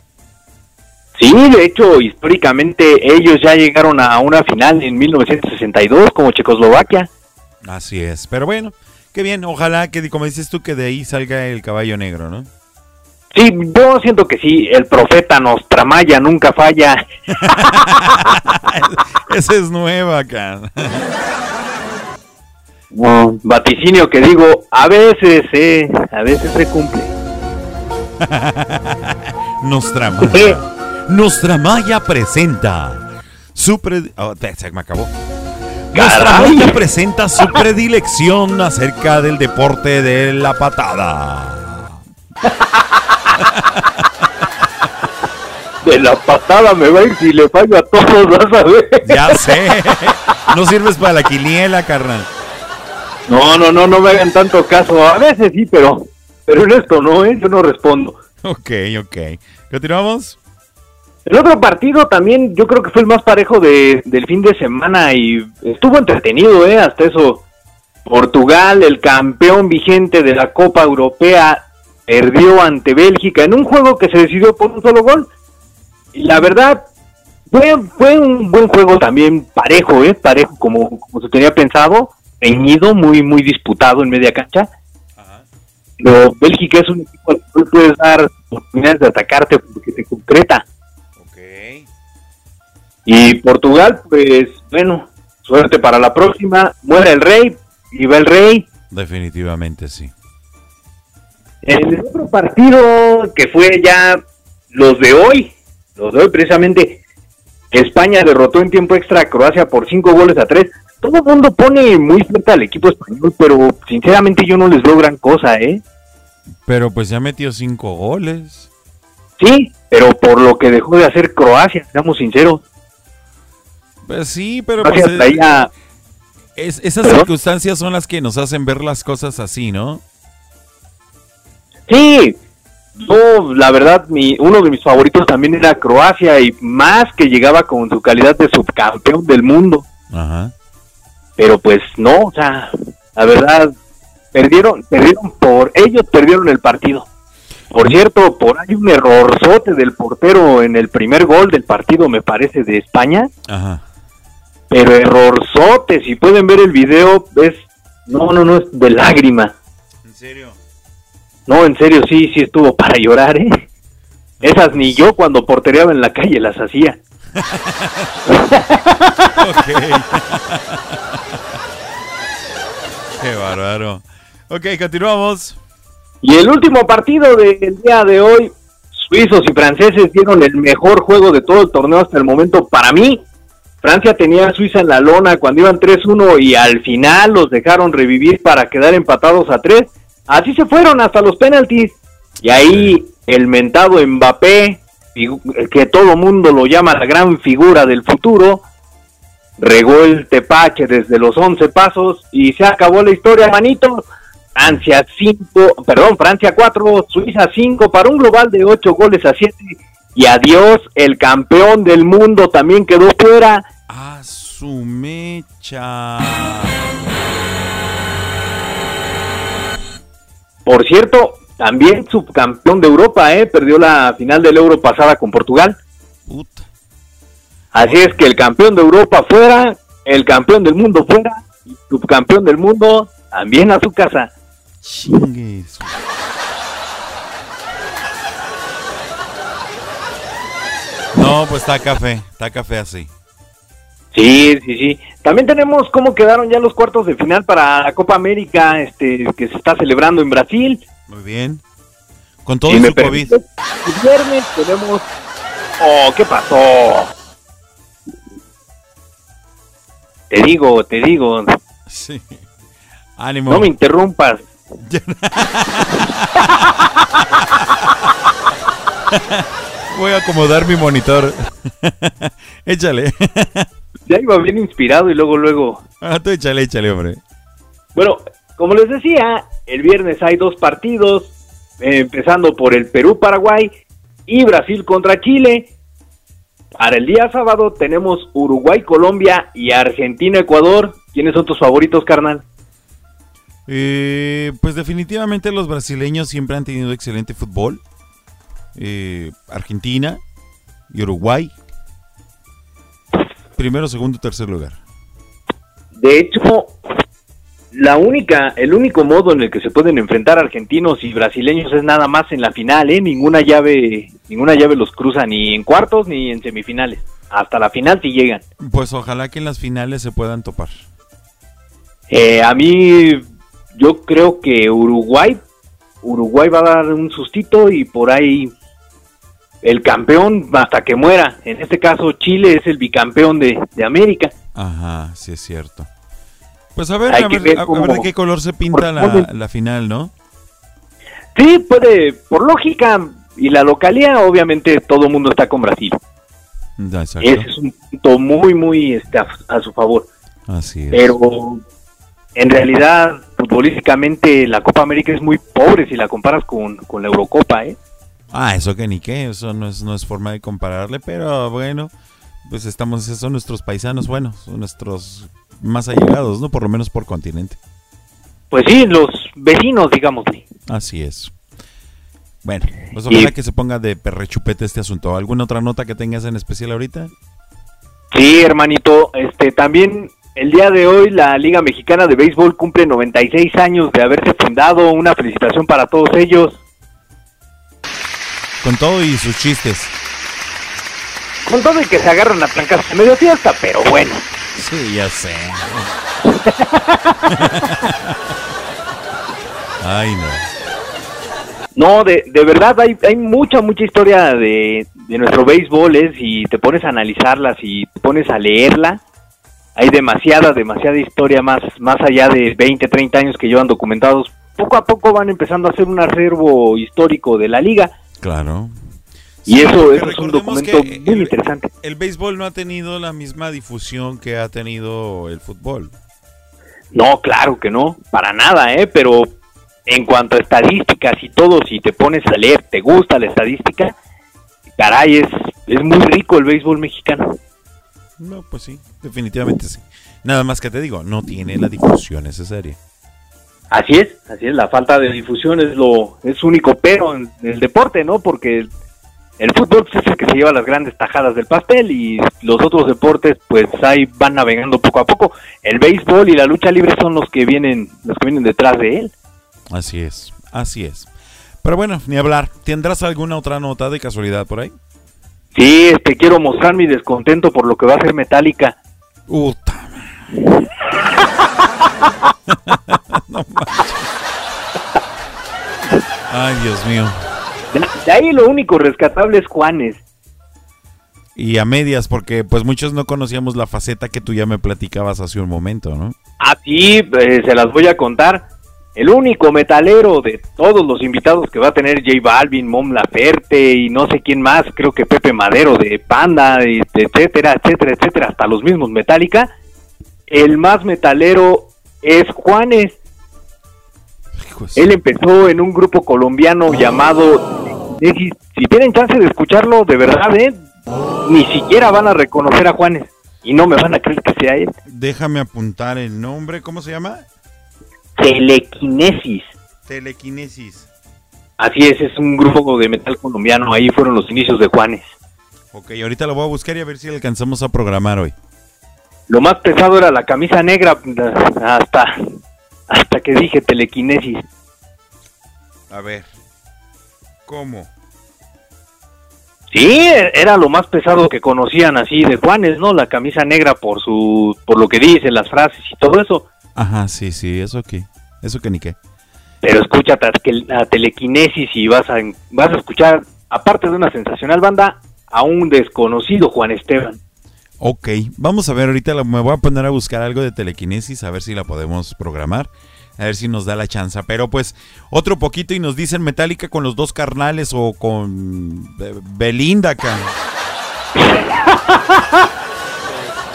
Sí, de hecho, históricamente ellos ya llegaron a una final en 1962 como Checoslovaquia. Así es. Pero bueno, qué bien. Ojalá que, como dices tú, que de ahí salga el caballo negro, ¿no? Sí, yo siento que sí, el profeta Nostramaya nunca falla. Esa es nueva un vaticinio que digo, a veces, eh, a veces se cumple. Nostramaya. Nostramaya presenta su pre- oh, se me acabó. Nostramaya presenta su predilección acerca del deporte de la patada. De la patada me va a ir si le fallo a todos, vas a ver. Ya sé. No sirves para la quiniela, carnal. No, no, no, no me hagan tanto caso. A veces sí, pero, pero en esto no, ¿eh? Yo no respondo. Ok, ok. ¿Continuamos? El otro partido también yo creo que fue el más parejo de, del fin de semana y estuvo entretenido, ¿eh? Hasta eso. Portugal, el campeón vigente de la Copa Europea, perdió ante Bélgica en un juego que se decidió por un solo gol. Y la verdad, fue, fue un buen juego también parejo, ¿eh? Parejo como, como se tenía pensado, reñido, muy, muy disputado en media cancha. Pero Bélgica es un equipo al cual puedes dar oportunidades de atacarte porque te concreta. Y Portugal, pues bueno, suerte para la próxima. Muere el rey, y va el rey. Definitivamente sí. En el otro partido que fue ya los de hoy, los de hoy precisamente, España derrotó en tiempo extra a Croacia por cinco goles a tres. Todo el mundo pone muy fuerte al equipo español, pero sinceramente yo no les veo gran cosa, ¿eh? Pero pues ya metió cinco goles. Sí, pero por lo que dejó de hacer Croacia, seamos sinceros. Pues sí, pero pues, eh, traía- es- esas ¿Perdón? circunstancias son las que nos hacen ver las cosas así, ¿no? Sí, yo, la verdad, mi, uno de mis favoritos también era Croacia y más que llegaba con su calidad de subcampeón del mundo. Ajá. Pero pues no, o sea, la verdad, perdieron, perdieron por, ellos perdieron el partido. Por cierto, por ahí un errorzote del portero en el primer gol del partido, me parece, de España. Ajá. Pero errorzote, si pueden ver el video, es, no, no, no, es de lágrima. ¿En serio? No, en serio, sí, sí estuvo para llorar, ¿eh? Esas ni yo cuando portereaba en la calle las hacía. Qué bárbaro. Ok, continuamos. Y el último partido del día de hoy, suizos y franceses dieron el mejor juego de todo el torneo hasta el momento para mí. Francia tenía a Suiza en la lona cuando iban 3-1 y al final los dejaron revivir para quedar empatados a 3. Así se fueron hasta los penaltis. Y ahí el mentado Mbappé, que todo mundo lo llama la gran figura del futuro, regó el tepache desde los 11 pasos y se acabó la historia, manito. Francia 5, perdón, Francia 4, Suiza 5 para un global de 8 goles a 7. Y adiós, el campeón del mundo también quedó fuera. A su mecha. Por cierto, también subcampeón de Europa, ¿eh? Perdió la final del Euro pasada con Portugal. Así es que el campeón de Europa fuera, el campeón del mundo fuera, y subcampeón del mundo también a su casa. Chingues. No, pues está café, está café así. Sí, sí, sí. También tenemos cómo quedaron ya los cuartos de final para la Copa América, este, que se está celebrando en Brasil. Muy bien. Con todo Si su COVID. el viernes tenemos... Oh, ¿qué pasó? Te digo, te digo, Sí. Ánimo. no me interrumpas. Voy a acomodar mi monitor. échale. Ya iba bien inspirado y luego, luego... Ah, tú échale, échale, hombre. Bueno, como les decía, el viernes hay dos partidos, eh, empezando por el Perú-Paraguay y Brasil contra Chile. Para el día sábado tenemos Uruguay-Colombia y Argentina-Ecuador. ¿Quiénes son tus favoritos, carnal? Eh, pues definitivamente los brasileños siempre han tenido excelente fútbol. Eh, Argentina y Uruguay. Primero, segundo, tercer lugar. De hecho, la única, el único modo en el que se pueden enfrentar argentinos y brasileños es nada más en la final, ¿eh? Ninguna llave, ninguna llave los cruza ni en cuartos ni en semifinales. Hasta la final si llegan. Pues ojalá que en las finales se puedan topar. Eh, a mí, yo creo que Uruguay, Uruguay va a dar un sustito y por ahí el campeón hasta que muera. En este caso, Chile es el bicampeón de, de América. Ajá, sí es cierto. Pues a ver, a que ver, ver a- a cómo- ver de qué color se pinta la, la final, ¿no? Sí, puede, por lógica y la localía, obviamente todo el mundo está con Brasil. Ese es un punto muy, muy este, a, a su favor. Así es. Pero en realidad, futbolísticamente, la Copa América es muy pobre si la comparas con, con la Eurocopa, ¿eh? Ah, eso que ni qué, eso no es, no es forma de compararle, pero bueno, pues estamos, esos son nuestros paisanos, bueno, son nuestros más allegados, ¿no? Por lo menos por continente. Pues sí, los vecinos, digámosle. Así es. Bueno, pues ojalá que se ponga de perrechupete este asunto. ¿Alguna otra nota que tengas en especial ahorita? Sí, hermanito, este también el día de hoy la Liga Mexicana de Béisbol cumple 96 años de haberse fundado. Una felicitación para todos ellos. Con todo y sus chistes. Con todo y que se agarran a trancas en medio fiesta, pero bueno. Sí, ya sé. Ay, no. No, de, de verdad hay, hay mucha, mucha historia de, de nuestro béisbol, ¿eh? si te pones a analizarla, si te pones a leerla, hay demasiada, demasiada historia más, más allá de 20, 30 años que llevan documentados. Poco a poco van empezando a hacer un acervo histórico de la liga Claro. y eso, es un documento muy interesante. El béisbol no ha tenido la misma difusión que ha tenido el fútbol. No, claro que no, para nada, ¿eh? Pero en cuanto a estadísticas y todo, si te pones a leer, te gusta la estadística, caray, es, es muy rico el béisbol mexicano. No, pues sí, definitivamente sí. Nada más que te digo, no tiene la difusión necesaria. Así es, así es, la falta de difusión es lo es único pero en el deporte, ¿no? Porque el, el fútbol pues, es el que se lleva las grandes tajadas del pastel y los otros deportes pues ahí van navegando poco a poco. El béisbol y la lucha libre son los que vienen los que vienen detrás de él. Así es, así es. Pero bueno, ni hablar. ¿Tendrás alguna otra nota de casualidad por ahí? Sí, este quiero mostrar mi descontento por lo que va a ser Metallica. Puta. Ay, Dios mío. De, ahí lo único rescatable es Juanes. Y a medias, porque pues muchos no conocíamos la faceta que tú ya me platicabas hace un momento, ¿no? Así eh, se las voy a contar. El único metalero de todos los invitados que va a tener J Balvin, Mom Laferte y no sé quién más, creo que Pepe Madero de Panda, y etcétera, etcétera, etcétera, hasta los mismos Metallica. El más metalero es Juanes. Él empezó en un grupo colombiano llamado. Si, si tienen chance de escucharlo, de verdad, ¿eh? ni siquiera van a reconocer a Juanes y no me van a creer que sea él. Déjame apuntar el nombre, ¿cómo se llama? Telequinesis. Telequinesis. Así es, es un grupo de metal colombiano. Ahí fueron los inicios de Juanes. Ok, ahorita lo voy a buscar y a ver si alcanzamos a programar hoy. Lo más pesado era la camisa negra hasta hasta que dije telequinesis. A ver. ¿Cómo? Sí, era lo más pesado que conocían así de Juanes, ¿no? La camisa negra por su por lo que dice, las frases y todo eso. Ajá, sí, sí, eso qué. Eso que ni qué. Pero escucha a telequinesis y vas a vas a escuchar aparte de una sensacional banda a un desconocido Juan Esteban. Ok, vamos a ver, ahorita la- me voy a poner a buscar algo de telequinesis, a ver si la podemos programar, a ver si nos da la chance. Pero pues, otro poquito y nos dicen Metallica con los dos carnales o con eh, Belinda acá.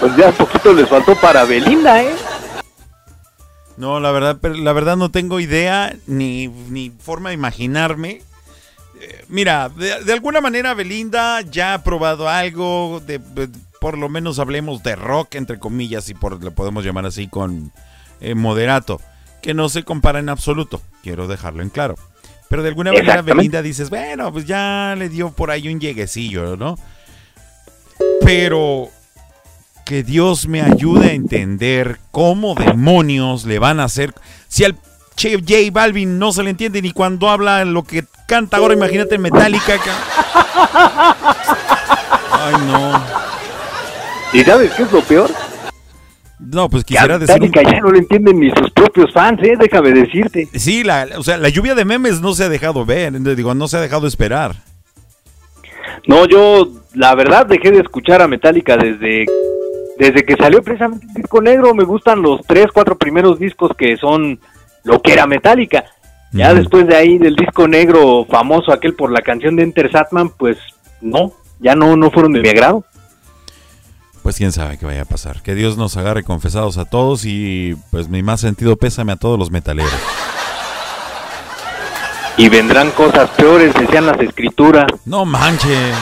Pues ya poquito les faltó para Belinda, ¿eh? No, la verdad, pero la verdad no tengo idea ni, ni forma de imaginarme. Eh, mira, de, de alguna manera Belinda ya ha probado algo, de, de- por lo menos hablemos de rock, entre comillas, y por, le podemos llamar así con eh, moderato, que no se compara en absoluto, quiero dejarlo en claro. Pero de alguna manera. Belinda dices, bueno, pues ya le dio por ahí un lleguecillo, ¿no? Pero que Dios me ayude a entender cómo demonios le van a hacer. Si al Che J Balvin no se le entiende ni cuando habla lo que canta ahora, imagínate Metallica. Ay, no. ¿Y sabes qué es lo peor? No, pues quisiera decir... un- ya no lo entienden ni sus propios fans, ¿eh? Déjame decirte. Sí, la, o sea, la lluvia de memes no se ha dejado ver, digo, no se ha dejado esperar. No, yo la verdad dejé de escuchar a Metallica desde, desde que salió precisamente el disco negro. Me gustan los tres, cuatro primeros discos que son lo que era Metallica. Ya después de ahí del disco negro famoso, aquel por la canción de Enter Satman, pues no, ya no, no fueron de mi agrado. Pues quién sabe qué vaya a pasar. Que Dios nos agarre confesados a todos y pues mi más sentido pésame a todos los metaleros. Y vendrán cosas peores, decían las escrituras. No manches.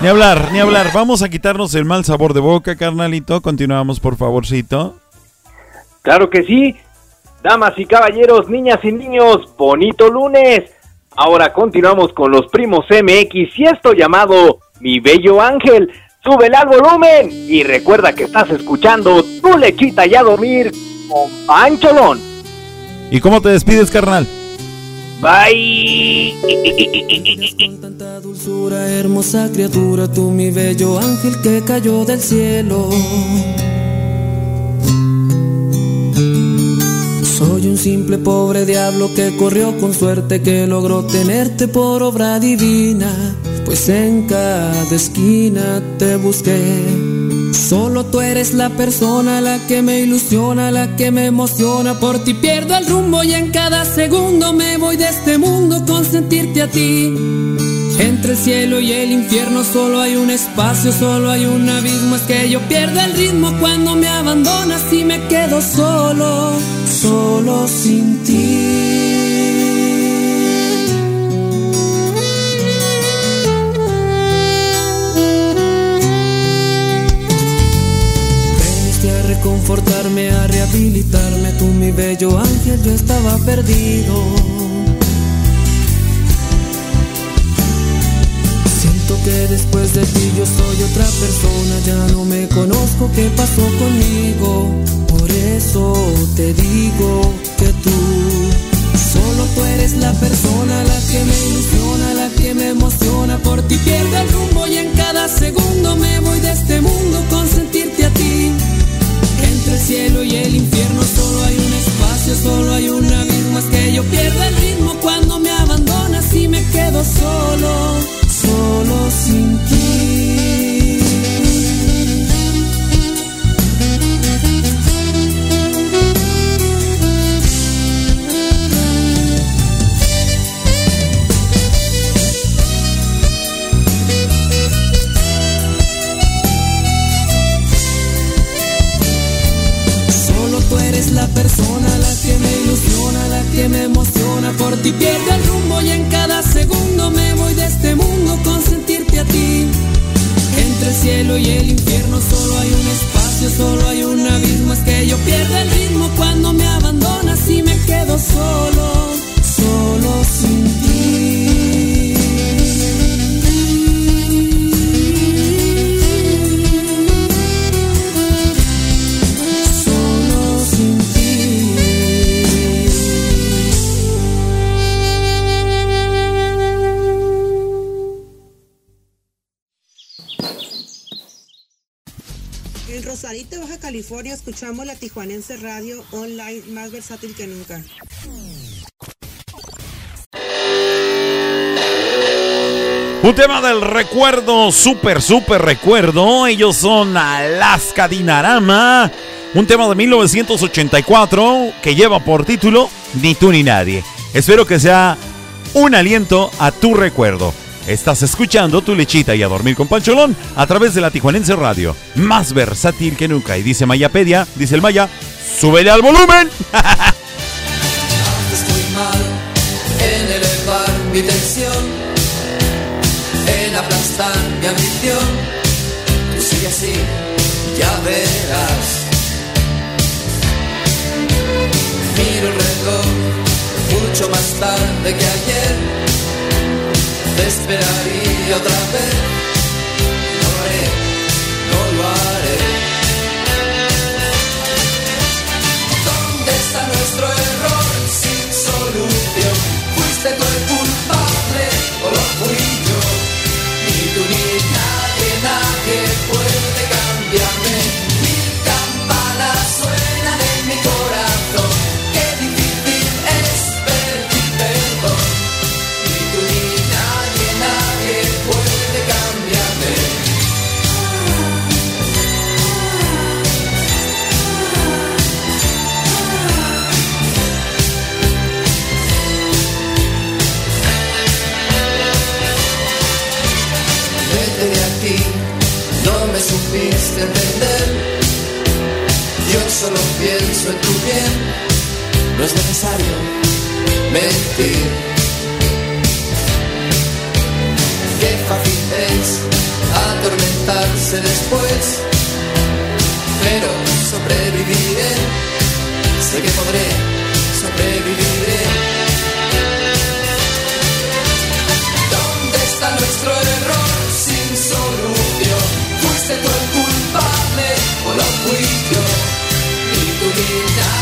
Ni hablar, ni hablar. Vamos a quitarnos el mal sabor de boca, carnalito. Continuamos, por favorcito. Claro que sí. Damas y caballeros, niñas y niños, bonito lunes. Ahora continuamos con los primos MX y esto llamado Mi Bello Ángel. Súbele al volumen y recuerda que estás escuchando Tu Lechita y a dormir con Pancholón. ¿Y cómo te despides, carnal? Bye. dulzura, hermosa criatura, tú mi bello ángel que cayó del cielo. Simple pobre diablo que corrió con suerte, que logró tenerte por obra divina, pues en cada esquina te busqué. Solo tú eres la persona, la que me ilusiona, la que me emociona. Por ti pierdo el rumbo y en cada segundo me voy de este mundo con sentirte a ti. Entre el cielo y el infierno solo hay un espacio, solo hay un abismo. Es que yo pierdo el ritmo cuando me abandonas y me quedo solo, solo sin ti. Reconfortarme, a rehabilitarme, tú mi bello ángel, yo estaba perdido. Que después de ti yo soy otra persona, ya no me conozco qué pasó conmigo. Por eso te digo que tú, solo tú eres la persona, la que me ilusiona, la que me emociona. Por ti pierdo el rumbo y en cada segundo me voy de este mundo con sentirte a ti. Entre el cielo y el infierno solo hay un espacio, solo hay un abismo. Es que yo pierdo el ritmo cuando me abandonas y me quedo solo, solo sin y el infierno solo hay un espacio, solo hay un abismo. Es que yo pierdo el ritmo cuando me abandonas y me quedo solo California, escuchamos la Tijuanense Radio online más versátil que nunca. Un tema del recuerdo, súper, súper recuerdo. Ellos son Alaska Dinarama. Un tema de 1984 que lleva por título Ni tú ni nadie. Espero que sea un aliento a tu recuerdo. Estás escuchando tu lechita y a dormir con Pancholón a través de la Tijuanense Radio. Más versátil que nunca. Y dice Mayapedia, dice el Maya, súbele al volumen. Estoy mal en elevar mi tensión, en aplastar mi ambición. Tú sigue así, ya verás. Miro el mucho más tarde que ayer. Te esperaría otra vez. Es necesario mentir. Qué fácil es atormentarse después, pero sobreviviré, sé que podré, sobreviviré. ¿Dónde está nuestro error sin solución? Fuiste tú el culpable o lo fui yo. Ni tú ni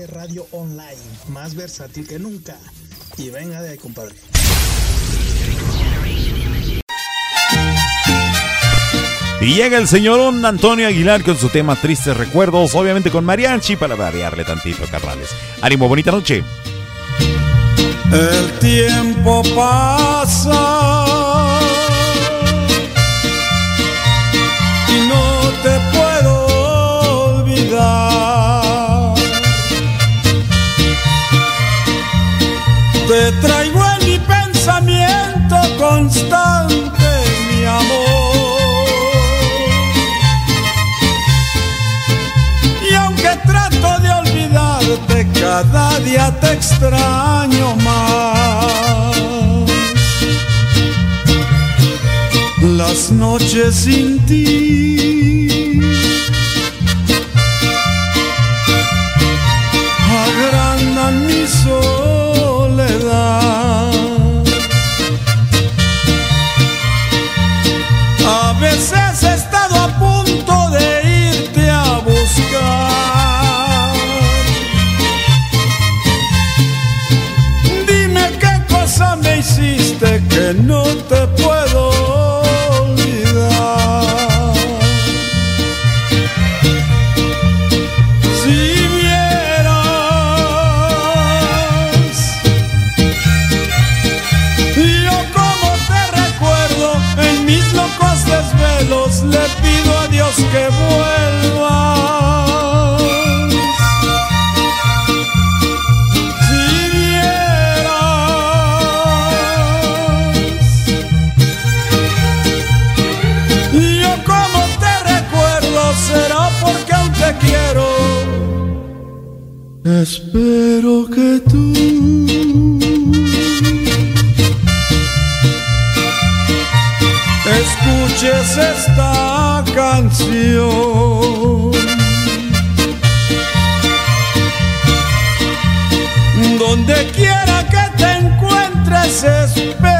Tijuanense Radio Online, más versátil que nunca. Y venga de ahí, compadre. Y llega el señorón Antonio Aguilar con su tema Tristes Recuerdos, obviamente con mariachi para variarle tantito, carnales. Ánimo, bonita noche. El tiempo pasa Te traigo en mi pensamiento constante, mi amor. Y aunque trato de olvidarte, cada día te extraño más. Las noches sin ti hiciste que no te Donde quiera que te encuentres, espero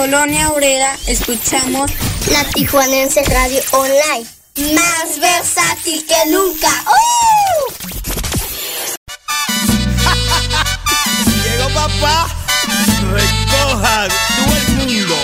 Colonia Obrera escuchamos la Tijuanense Radio Online. Más versátil que nunca. Llegó papá. Todo el mundo.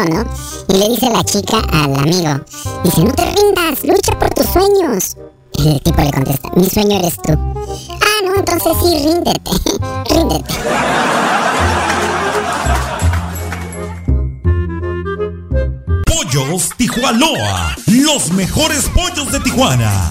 ¿No? Y le dice la chica al amigo, dice, no te rindas, lucha por tus sueños. El tipo le contesta, mi sueño eres tú. Ah, no, entonces sí, ríndete, ríndete. Pollos Tijuanoa, los mejores pollos de Tijuana.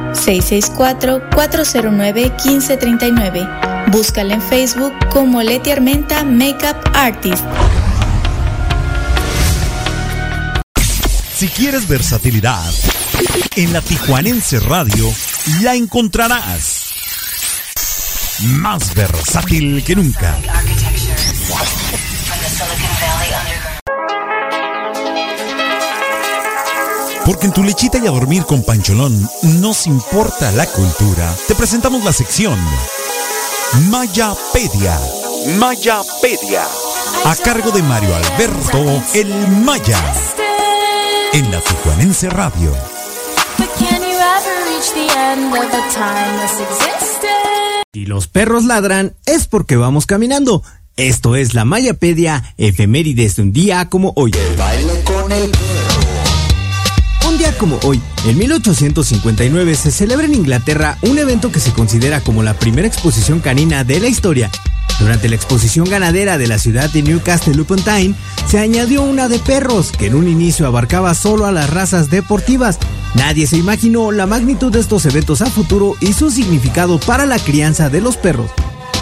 664-409-1539. Búscala en Facebook como Leti Armenta Makeup Artist. Si quieres versatilidad, en la Tijuanense Radio la encontrarás. Más versátil que nunca. Porque en tu lechita y a dormir con Pancholón nos importa la cultura. Te presentamos la sección Mayapedia. Mayapedia. A cargo de Mario Alberto El Maya. En la Tijuanense Radio. Si los perros ladran, es porque vamos caminando. Esto es la Mayapedia, efemérides de un día como hoy. Un como hoy, en 1859 se celebra en Inglaterra un evento que se considera como la primera exposición canina de la historia. Durante la exposición ganadera de la ciudad de Newcastle upon Tyne, se añadió una de perros, que en un inicio abarcaba solo a las razas deportivas. Nadie se imaginó la magnitud de estos eventos a futuro y su significado para la crianza de los perros.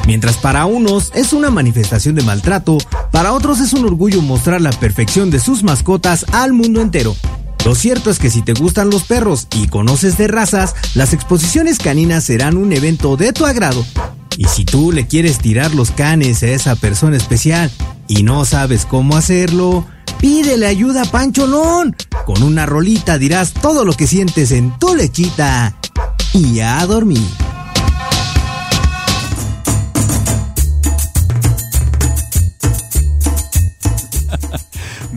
Mientras para unos es una manifestación de maltrato, para otros es un orgullo mostrar la perfección de sus mascotas al mundo entero. Lo cierto es que si te gustan los perros y conoces de razas, las exposiciones caninas serán un evento de tu agrado. Y si tú le quieres tirar los canes a esa persona especial y no sabes cómo hacerlo, pídele ayuda a Pancholón. Con una rolita dirás todo lo que sientes en tu lechita y a dormir.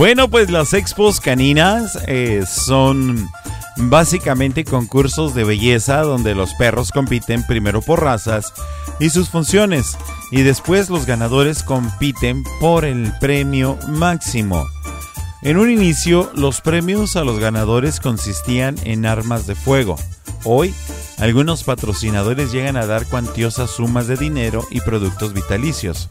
Bueno, pues las expos caninas eh, son básicamente concursos de belleza donde los perros compiten primero por razas y sus funciones y después los ganadores compiten por el premio máximo. En un inicio, los premios a los ganadores consistían en armas de fuego. Hoy, algunos patrocinadores llegan a dar cuantiosas sumas de dinero y productos vitalicios.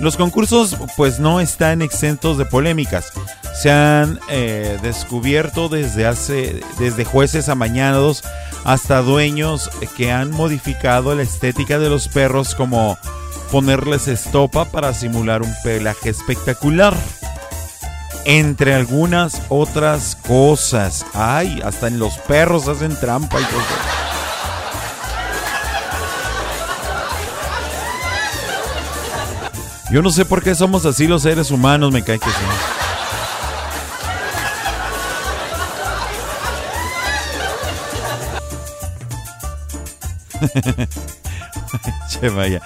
Los concursos pues no están exentos de polémicas. Se han eh, descubierto desde hace desde jueces amañados hasta dueños que han modificado la estética de los perros como ponerles estopa para simular un pelaje espectacular. Entre algunas otras cosas. Ay, hasta en los perros hacen trampa y cosas. Yo no sé por qué somos así los seres humanos, me cae que che, Maya.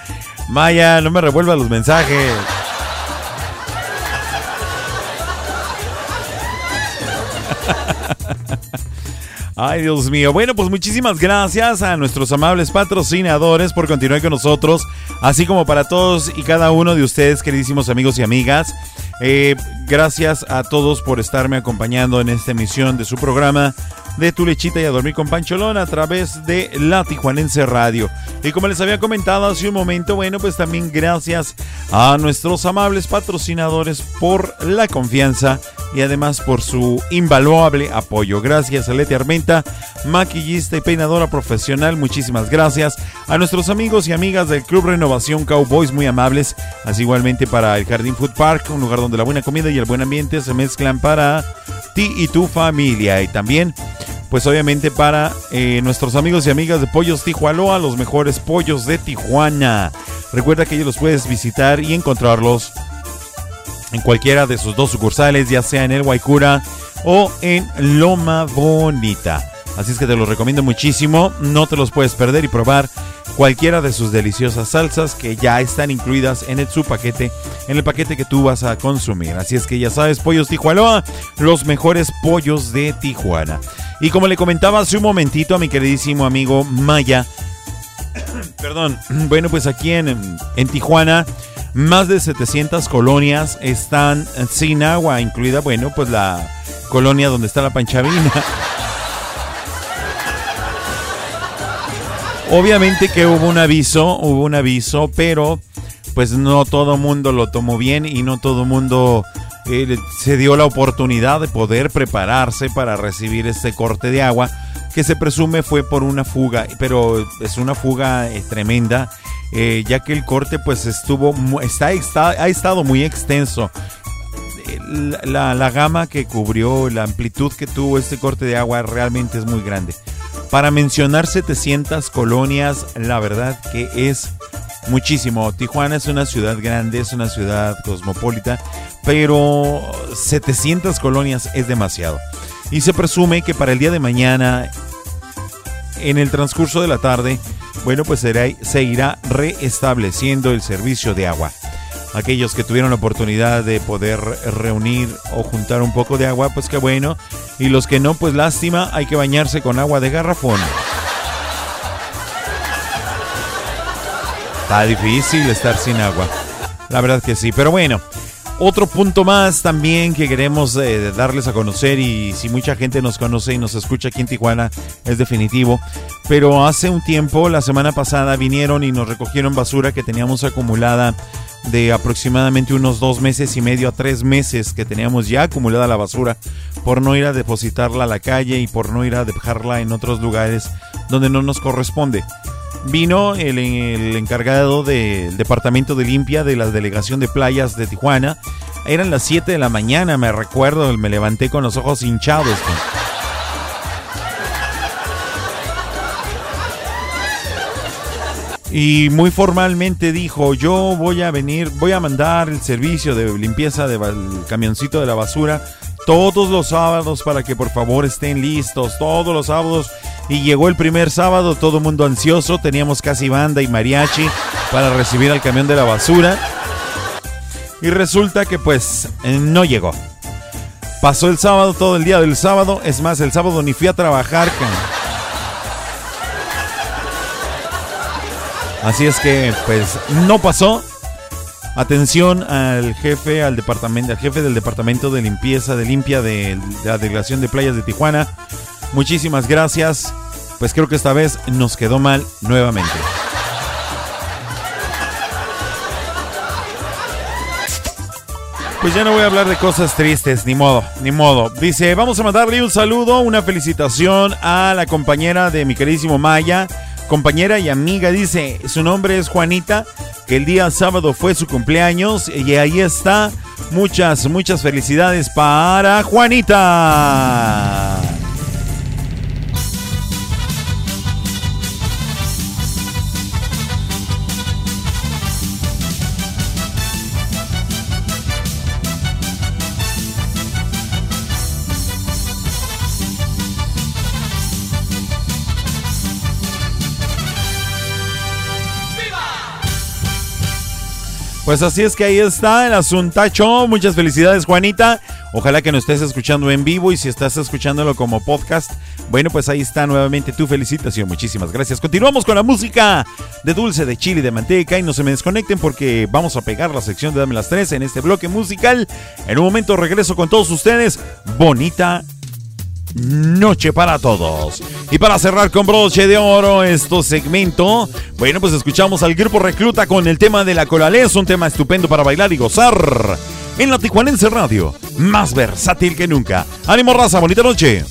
Maya, no me revuelva los mensajes. Ay, Dios mío. Bueno, pues muchísimas gracias a nuestros amables patrocinadores por continuar con nosotros, así como para todos y cada uno de ustedes, queridísimos amigos y amigas. Eh, gracias a todos por estarme acompañando en esta emisión de su programa de Tu Lechita y a Dormir con Pancholón a través de la Tijuanense Radio. Y como les había comentado hace un momento, bueno, pues también gracias a nuestros amables patrocinadores por la confianza y además por su invaluable apoyo. Gracias a Leti Armenta, maquillista y peinadora profesional. Muchísimas gracias a nuestros amigos y amigas del Club Renovación Cowboys, muy amables. Así igualmente para el Jardín Food Park, un lugar donde la buena comida y el buen ambiente se mezclan para ti y tu familia. Y también pues obviamente para eh, nuestros amigos y amigas de Pollos Tijualoa, los mejores pollos de Tijuana. Recuerda que ellos los puedes visitar y encontrarlos en cualquiera de sus dos sucursales, ya sea en el Guaycura o en Loma Bonita. Así es que te los recomiendo muchísimo, no te los puedes perder y probar cualquiera de sus deliciosas salsas que ya están incluidas en el, su paquete, en el paquete que tú vas a consumir. Así es que ya sabes, Pollos Tijuana, los mejores pollos de Tijuana. Y como le comentaba hace un momentito a mi queridísimo amigo Maya, perdón, bueno, pues aquí en, en Tijuana más de 700 colonias están sin agua, incluida, bueno, pues la colonia donde está la Panchavina. Obviamente que hubo un aviso, hubo un aviso, pero pues no todo mundo lo tomó bien y no todo mundo eh, se dio la oportunidad de poder prepararse para recibir este corte de agua que se presume fue por una fuga, pero es una fuga eh, tremenda, eh, ya que el corte pues estuvo, está, está, ha estado muy extenso. La, la gama que cubrió, la amplitud que tuvo este corte de agua realmente es muy grande. Para mencionar 700 colonias, la verdad que es muchísimo. Tijuana es una ciudad grande, es una ciudad cosmopolita, pero 700 colonias es demasiado. Y se presume que para el día de mañana, en el transcurso de la tarde, bueno, pues se irá reestableciendo el servicio de agua. Aquellos que tuvieron la oportunidad de poder reunir o juntar un poco de agua, pues qué bueno. Y los que no, pues lástima, hay que bañarse con agua de garrafón. Está difícil estar sin agua. La verdad que sí. Pero bueno, otro punto más también que queremos eh, darles a conocer y si mucha gente nos conoce y nos escucha aquí en Tijuana es definitivo. Pero hace un tiempo, la semana pasada, vinieron y nos recogieron basura que teníamos acumulada de aproximadamente unos dos meses y medio a tres meses que teníamos ya acumulada la basura por no ir a depositarla a la calle y por no ir a dejarla en otros lugares donde no nos corresponde vino el, encargado del departamento de limpia de la delegación de playas de Tijuana. Eran las 7 de la mañana, me recuerdo, me levanté con los ojos hinchados. Y muy formalmente dijo, yo voy a venir, voy a mandar el servicio de limpieza del camioncito de la basura todos los sábados para que por favor estén listos, todos los sábados. Y llegó el primer sábado, todo el mundo ansioso, teníamos casi banda y mariachi para recibir al camión de la basura. Y resulta que pues eh, no llegó. Pasó el sábado, todo el día del sábado, es más, el sábado ni fui a trabajar. Así es que pues no pasó. Atención al jefe, al departamento, al jefe del departamento de limpieza, de limpia de, la delegación de playas de Tijuana. Muchísimas gracias. Pues creo que esta vez nos quedó mal nuevamente. Pues ya no voy a hablar de cosas tristes, ni modo, ni modo. Dice, vamos a mandarle un saludo, una felicitación a la compañera de mi queridísimo Maya, compañera y amiga, dice, su nombre es Juanita, que el día sábado fue su cumpleaños y ahí está. Muchas, muchas felicidades para Juanita. Pues así es que ahí está el asuntacho. Muchas felicidades, Juanita. Ojalá que nos estés escuchando en vivo y si estás escuchándolo como podcast, bueno, pues ahí está nuevamente tu felicitación. Muchísimas gracias. Continuamos con la música de dulce de chile de manteca y no se me desconecten porque vamos a pegar la sección de Dame las Tres en este bloque musical. En un momento regreso con todos ustedes. Bonita noche para todos. Y para cerrar con broche de oro este segmento, bueno, pues escuchamos al grupo Recluta con el tema de la colales, un tema estupendo para bailar y gozar. En la Tijuanense Radio, más versátil que nunca. Ánimo raza, bonita noche.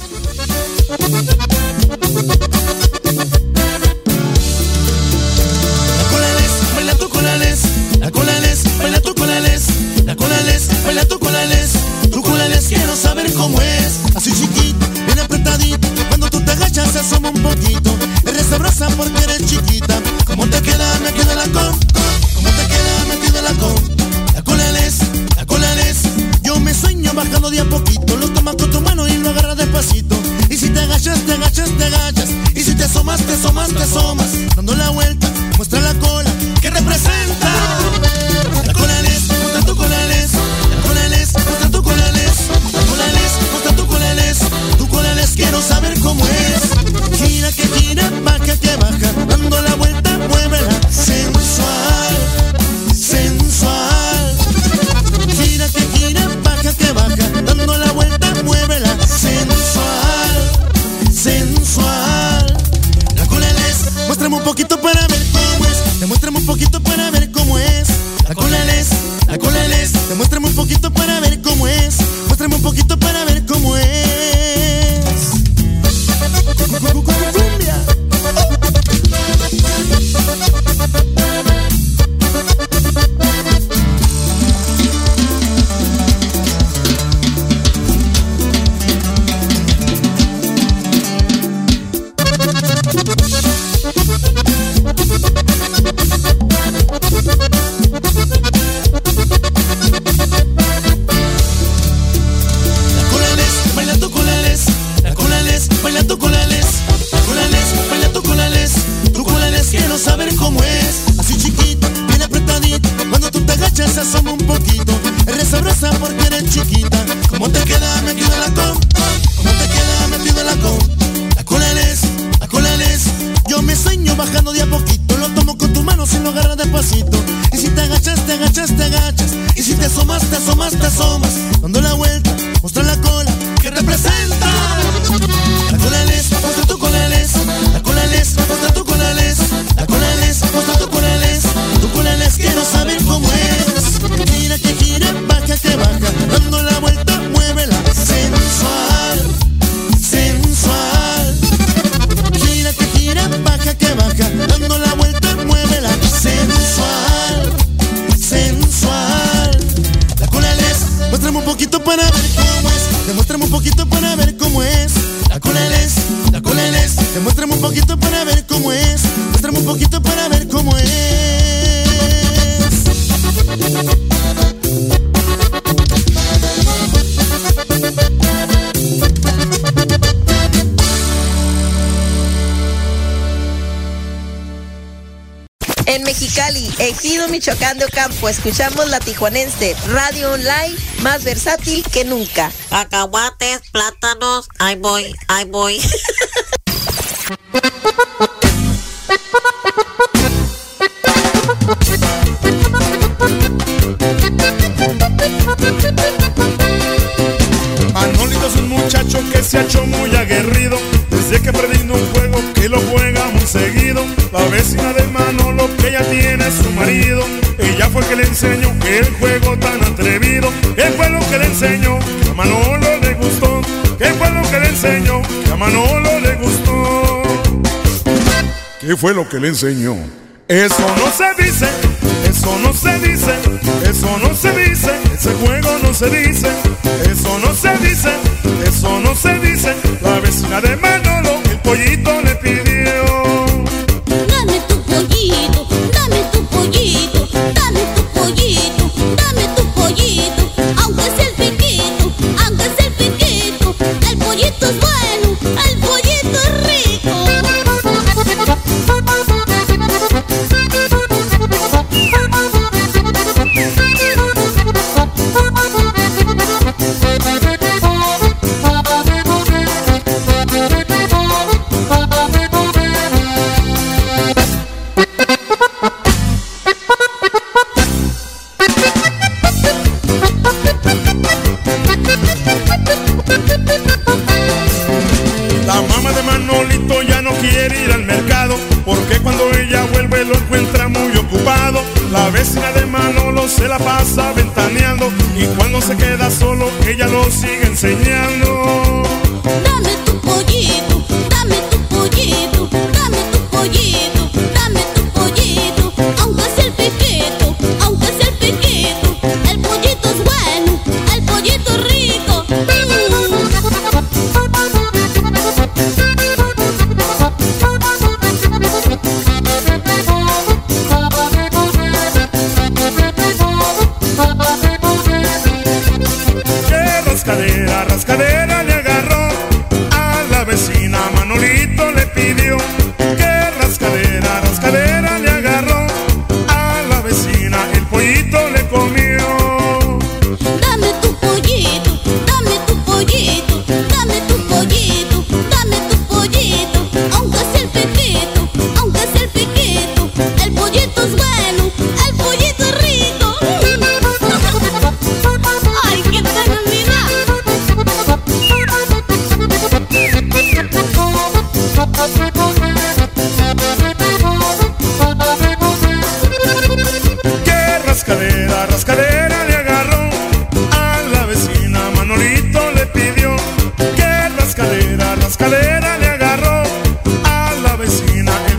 Se asoma un poquito, eres sabrosa porque eres chiquita, ¿cómo te queda? Me queda la con, ¿cómo te queda? Me queda la con, la colales, la colales, yo me sueño bajando de a poquito, lo tomas con tu mano y lo agarras despacito, y si te agachas, te agachas, te agachas, y si te asomas, te asomas, te asomas, dando la vuelta, muestra la cola, que representa? La colales, muestra tu colales, la colales, muestra tu colales, la colales, muestra tu colales, tu colales quiero saber cómo es. Gira que gira, baja que baja, dando la vuelta, muévela, sensual, sensual. De Ocampo, escuchamos la tijuanense radio online más versátil que nunca. Cacahuates, plátanos, ahí voy, ahí voy. enseñó el juego tan atrevido ¿Qué fue lo que le enseñó? Que a Manolo le gustó ¿Qué fue lo que le enseñó? Que a Manolo le gustó ¿Qué fue lo que le enseñó? Eso no se dice,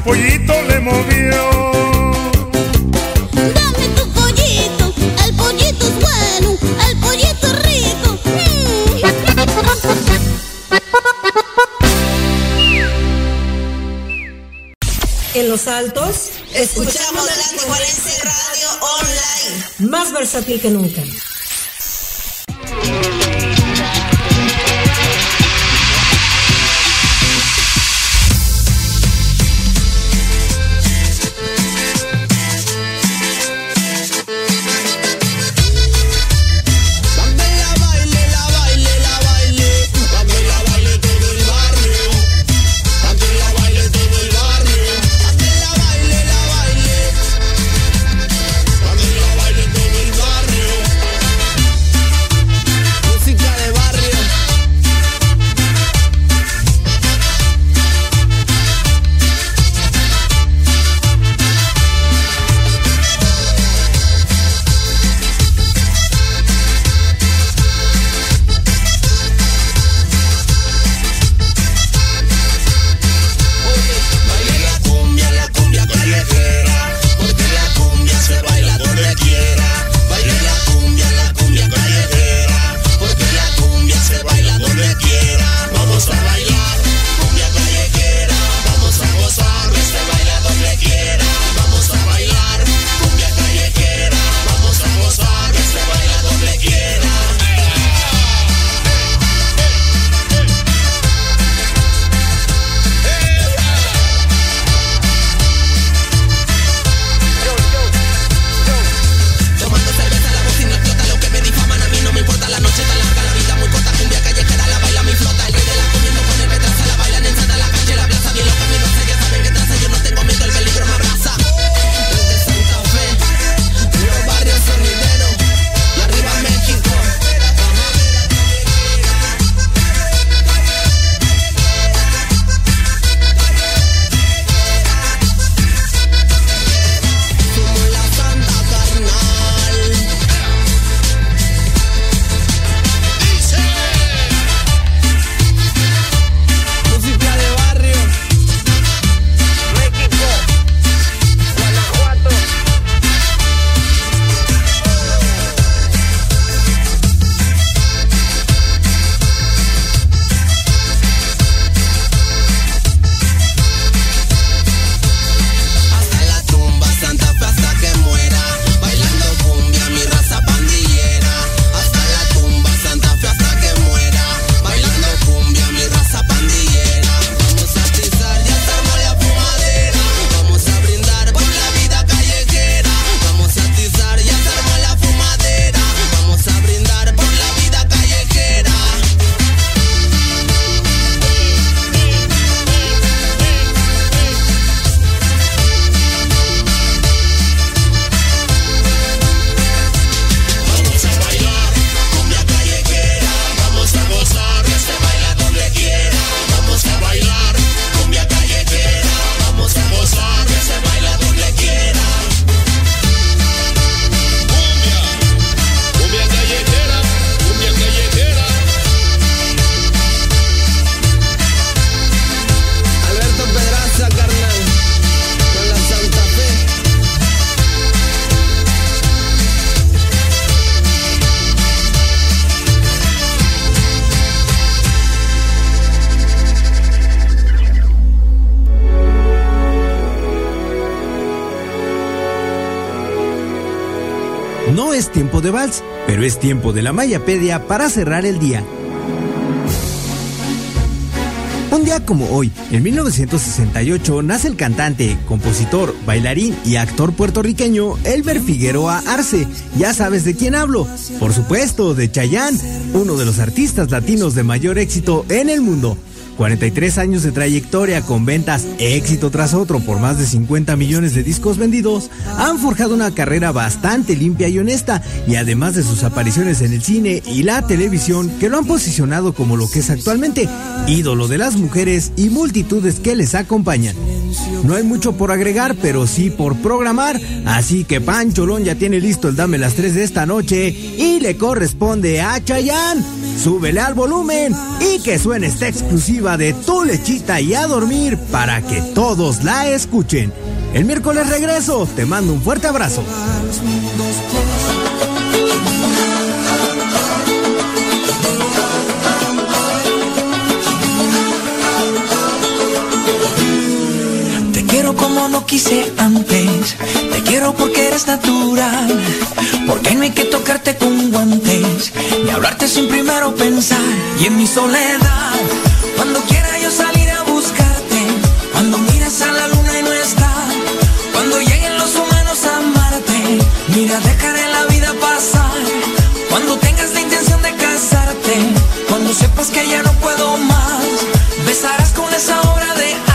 pollito le movió. Dame tu pollito, el pollito es bueno, el pollito es rico. Mm. En los altos, escuchamos la Tijuanense Radio Online. Más versátil que nunca. No es tiempo de vals, pero es tiempo de la Mayapedia para cerrar el día. Un día como hoy, en 1968, nace el cantante, compositor, bailarín y actor puertorriqueño Elber Figueroa Arce. Ya sabes de quién hablo. Por supuesto, de Chayanne, uno de los artistas latinos de mayor éxito en el mundo. 43 años de trayectoria con ventas éxito tras otro por más de 50 millones de discos vendidos, han forjado una carrera bastante limpia y honesta y además de sus apariciones en el cine y la televisión que lo han posicionado como lo que es actualmente, ídolo de las mujeres y multitudes que les acompañan. No hay mucho por agregar, pero sí por programar, así que Pancholón ya tiene listo el Dame las 3 de esta noche y le corresponde a Chayanne. Súbele al volumen y que suene esta exclusiva de Tu Lechita y a dormir para que todos la escuchen. El miércoles regreso, te mando un fuerte abrazo. Quiero como no quise antes. Te quiero porque eres natural. Porque no hay que tocarte con guantes. Ni hablarte sin primero pensar. Y en mi soledad, cuando quiera yo salir a buscarte. Cuando miras a la luna y no está. Cuando lleguen los humanos a amarte. Mira, dejaré la vida pasar. Cuando tengas la intención de casarte. Cuando sepas que ya no puedo más. Besarás con esa obra de arte.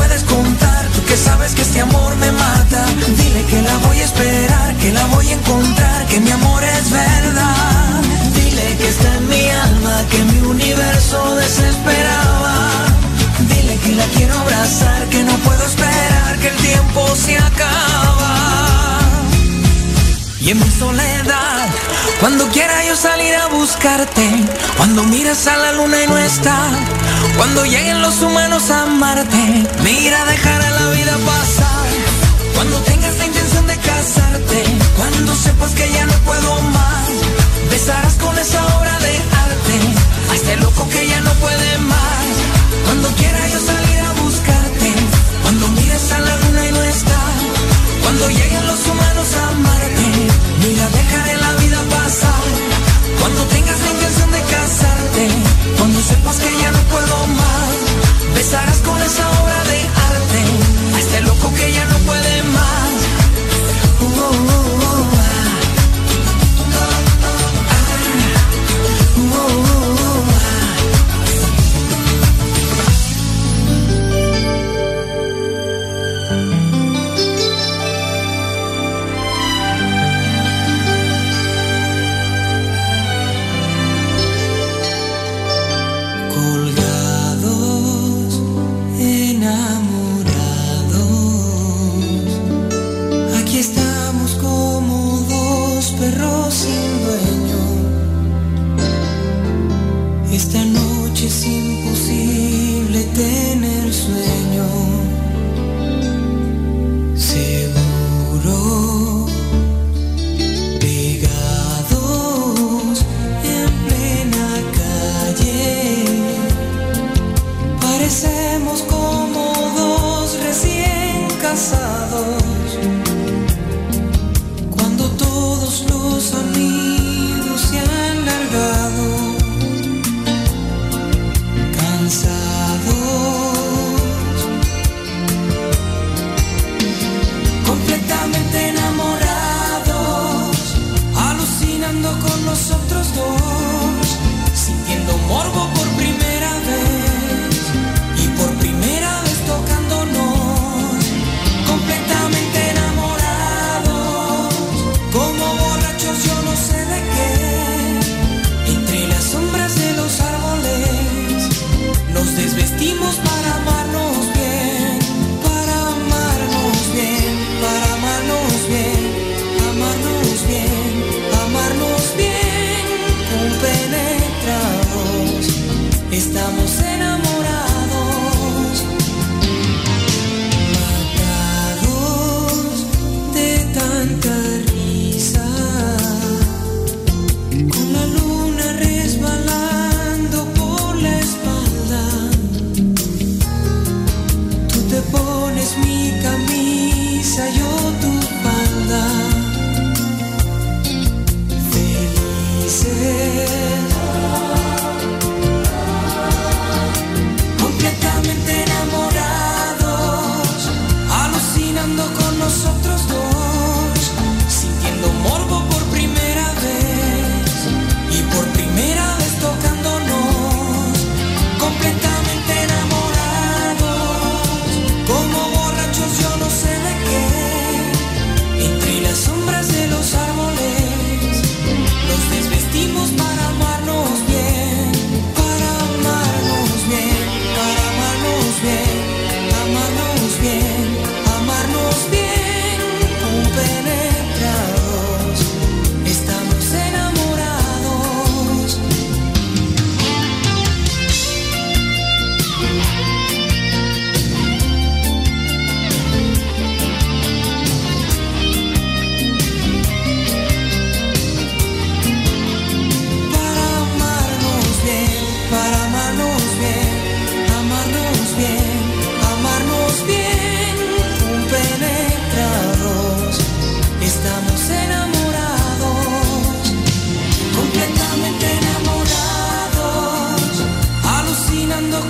Puedes contar? Tú que sabes que este amor me mata. Dile que la voy a esperar, que la voy a encontrar, que mi amor es verdad. Dile que está en mi alma, que mi universo desesperaba. Dile que la quiero abrazar, que no puedo esperar, que el tiempo se acaba. En mi soledad, cuando quiera yo salir a buscarte, cuando miras a la luna y no está, cuando lleguen los humanos a amarte, mira, dejará la vida pasar. Cuando tengas la intención de casarte, cuando sepas que ya no puedo más, buscando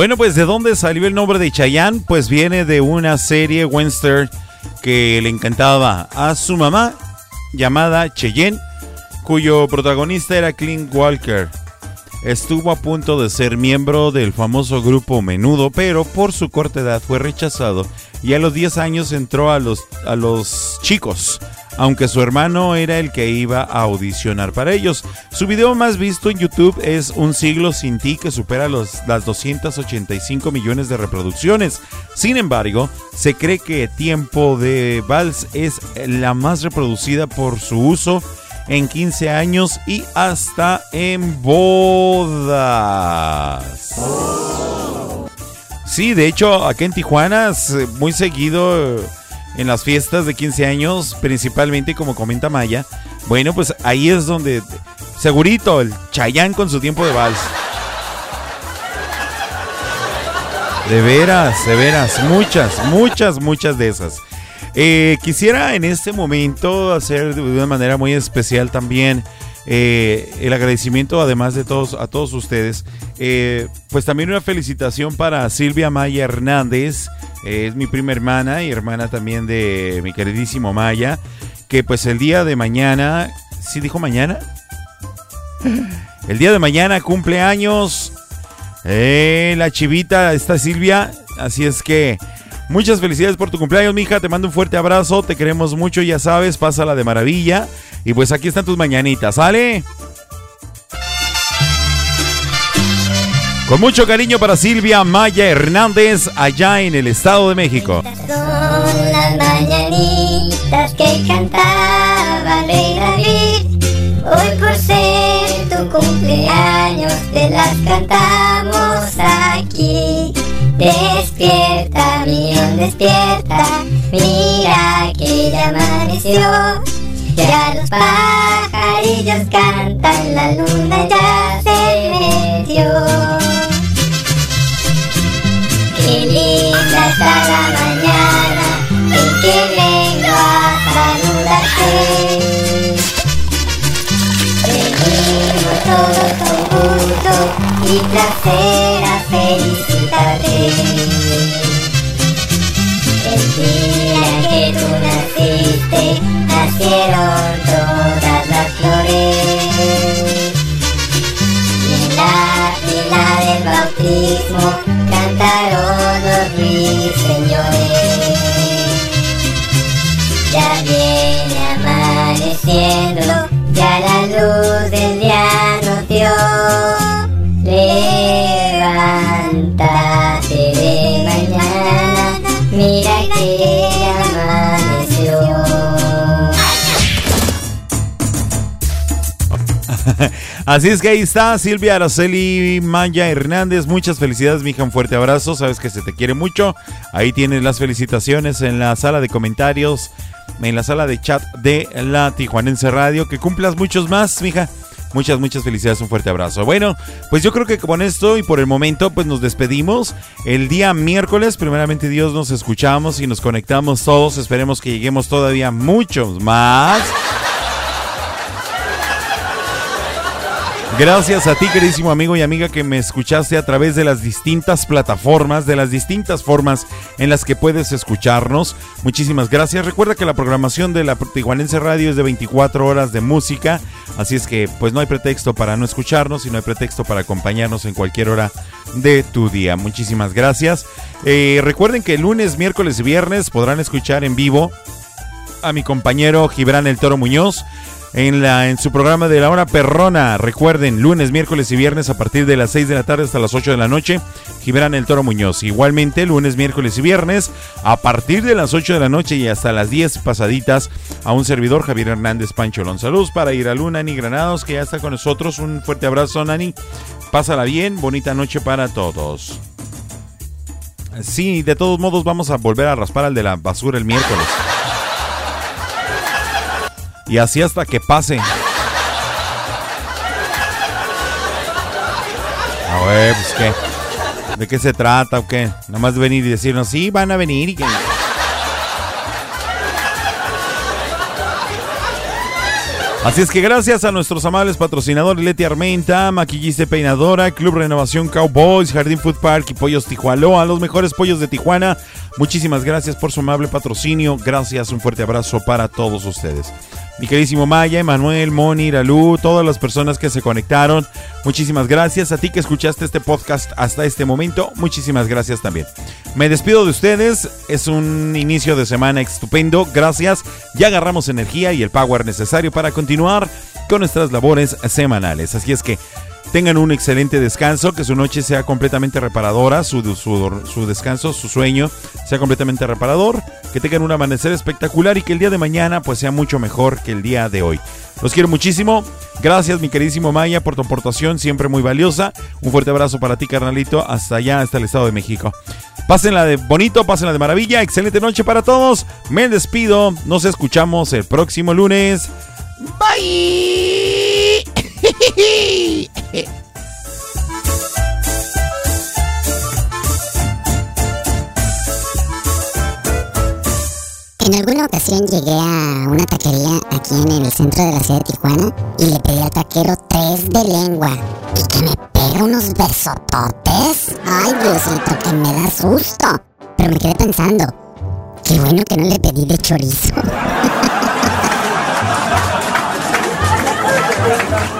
Bueno, pues ¿de dónde salió el nombre de Chayanne? Pues viene de una serie western que le encantaba a su mamá llamada Cheyenne, cuyo protagonista era Clint Walker. Estuvo a punto de ser miembro del famoso grupo Menudo, pero por su corta edad fue rechazado y a los 10 años entró a los, a los chicos, aunque su hermano era el que iba a audicionar para ellos. Su video más visto en YouTube es Un siglo sin ti, que supera los, las 285 millones de reproducciones. Sin embargo, se cree que Tiempo de Vals es la más reproducida por su uso en 15 años y hasta en bodas. Sí, de hecho, acá en Tijuana, muy seguido eh, en las fiestas de 15 años, principalmente como comenta Maya. Bueno, pues ahí es donde, segurito, el Chayán con su tiempo de vals. De veras, de veras, muchas, muchas, muchas de esas. Eh, quisiera en este momento hacer de una manera muy especial también eh, el agradecimiento, además de todos, a todos ustedes. Eh, pues también una felicitación para Silvia Maya Hernández, es mi prima hermana y hermana también de mi queridísimo Maya, que pues el día de mañana, ¿sí dijo mañana? El día de mañana cumple años eh, la chivita, esta Silvia, así es que muchas felicidades por tu cumpleaños, mija, te mando un fuerte abrazo, te queremos mucho, ya sabes, pásala de maravilla. Y pues aquí están tus mañanitas, ¿sale? Con mucho cariño para Silvia Maya Hernández, allá en el Estado de México. Son las mañanitas que cantaba Rey David. Hoy por ser tu cumpleaños te las cantamos aquí. Despierta, millón, despierta. Mira que ya amaneció. Ya los pajarillos cantan, la luna ya se metió. Qué linda está la mañana en que vengo a saludarte. Venimos todos con gusto y placer felicitarte. El día que tú naciste, nacieron todas las flores. Y en la fila del bautismo cantaron los ruiseñores. Ya viene amaneciendo, ya la luz del día Así es que ahí está Silvia Araceli Maya Hernández. Muchas felicidades, mija. Un fuerte abrazo. Sabes que se te quiere mucho. Ahí tienes las felicitaciones en la sala de comentarios, en la sala de chat de la Tijuanense Radio. Que cumplas muchos más, mija. Muchas, muchas felicidades, un fuerte abrazo. Bueno, pues yo creo que con esto y por el momento, pues nos despedimos. El día miércoles, primeramente Dios, nos escuchamos y nos conectamos todos. Esperemos que lleguemos todavía muchos más. Gracias a ti, queridísimo amigo y amiga, que me escuchaste a través de las distintas plataformas, de las distintas formas en las que puedes escucharnos. Muchísimas gracias. Recuerda que la programación de la Tijuanense Radio es de 24 horas de música, así es que pues no hay pretexto para no escucharnos y no hay pretexto para acompañarnos en cualquier hora de tu día. Muchísimas gracias. Eh, recuerden que lunes, miércoles y viernes podrán escuchar en vivo a mi compañero Gibran El Toro Muñoz en, la, en su programa de la hora perrona. Recuerden, lunes, miércoles y viernes a partir de las 6 de la tarde hasta las 8 de la noche, Gibran el Toro Muñoz. Igualmente, lunes, miércoles y viernes a partir de las 8 de la noche y hasta las 10 pasaditas a un servidor, Javier Hernández Pancholón. Saludos para ir a Luna, Nani Granados, que ya está con nosotros. Un fuerte abrazo, Nani. Pásala bien, bonita noche para todos. Sí, de todos modos vamos a volver a raspar al de la basura el miércoles. Y así hasta que pase. A ver, pues qué. ¿De qué se trata o qué? Nada más venir y decirnos, sí, van a venir y que... Así es que gracias a nuestros amables patrocinadores Leti Armenta, Maquillista y Peinadora, Club Renovación Cowboys, Jardín Food Park y Pollos Tijualoa, los mejores pollos de Tijuana. Muchísimas gracias por su amable patrocinio. Gracias, un fuerte abrazo para todos ustedes. Mi queridísimo Maya, Emanuel, Moni, Ralu, todas las personas que se conectaron. Muchísimas gracias a ti que escuchaste este podcast hasta este momento. Muchísimas gracias también. Me despido de ustedes. Es un inicio de semana estupendo. Gracias. Ya agarramos energía y el power necesario para continuar con nuestras labores semanales. Así es que tengan un excelente descanso, que su noche sea completamente reparadora, su, su, descanso, su sueño sea completamente reparador, que tengan un amanecer espectacular y que el día de mañana pues sea mucho mejor que el día de hoy. Los quiero muchísimo. Gracias, mi queridísimo Maya, por tu aportación, siempre muy valiosa. Un fuerte abrazo para ti, carnalito, hasta allá, hasta el Estado de México. Pásenla de bonito, pásenla de maravilla. Excelente noche para todos. Me despido. Nos escuchamos el próximo lunes. Bye. En alguna ocasión llegué a una taquería aquí en el centro de la ciudad de Tijuana y le pedí al taquero tres de lengua y que me pega unos besototes. Ay, Diosito, que me da susto. Pero me quedé pensando, qué bueno que no le pedí de chorizo.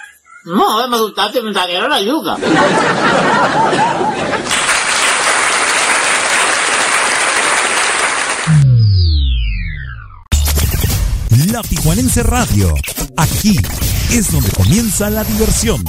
No, me gustaste, me trajeron la yuca. La Tijuanense Radio. Aquí es donde comienza la diversión.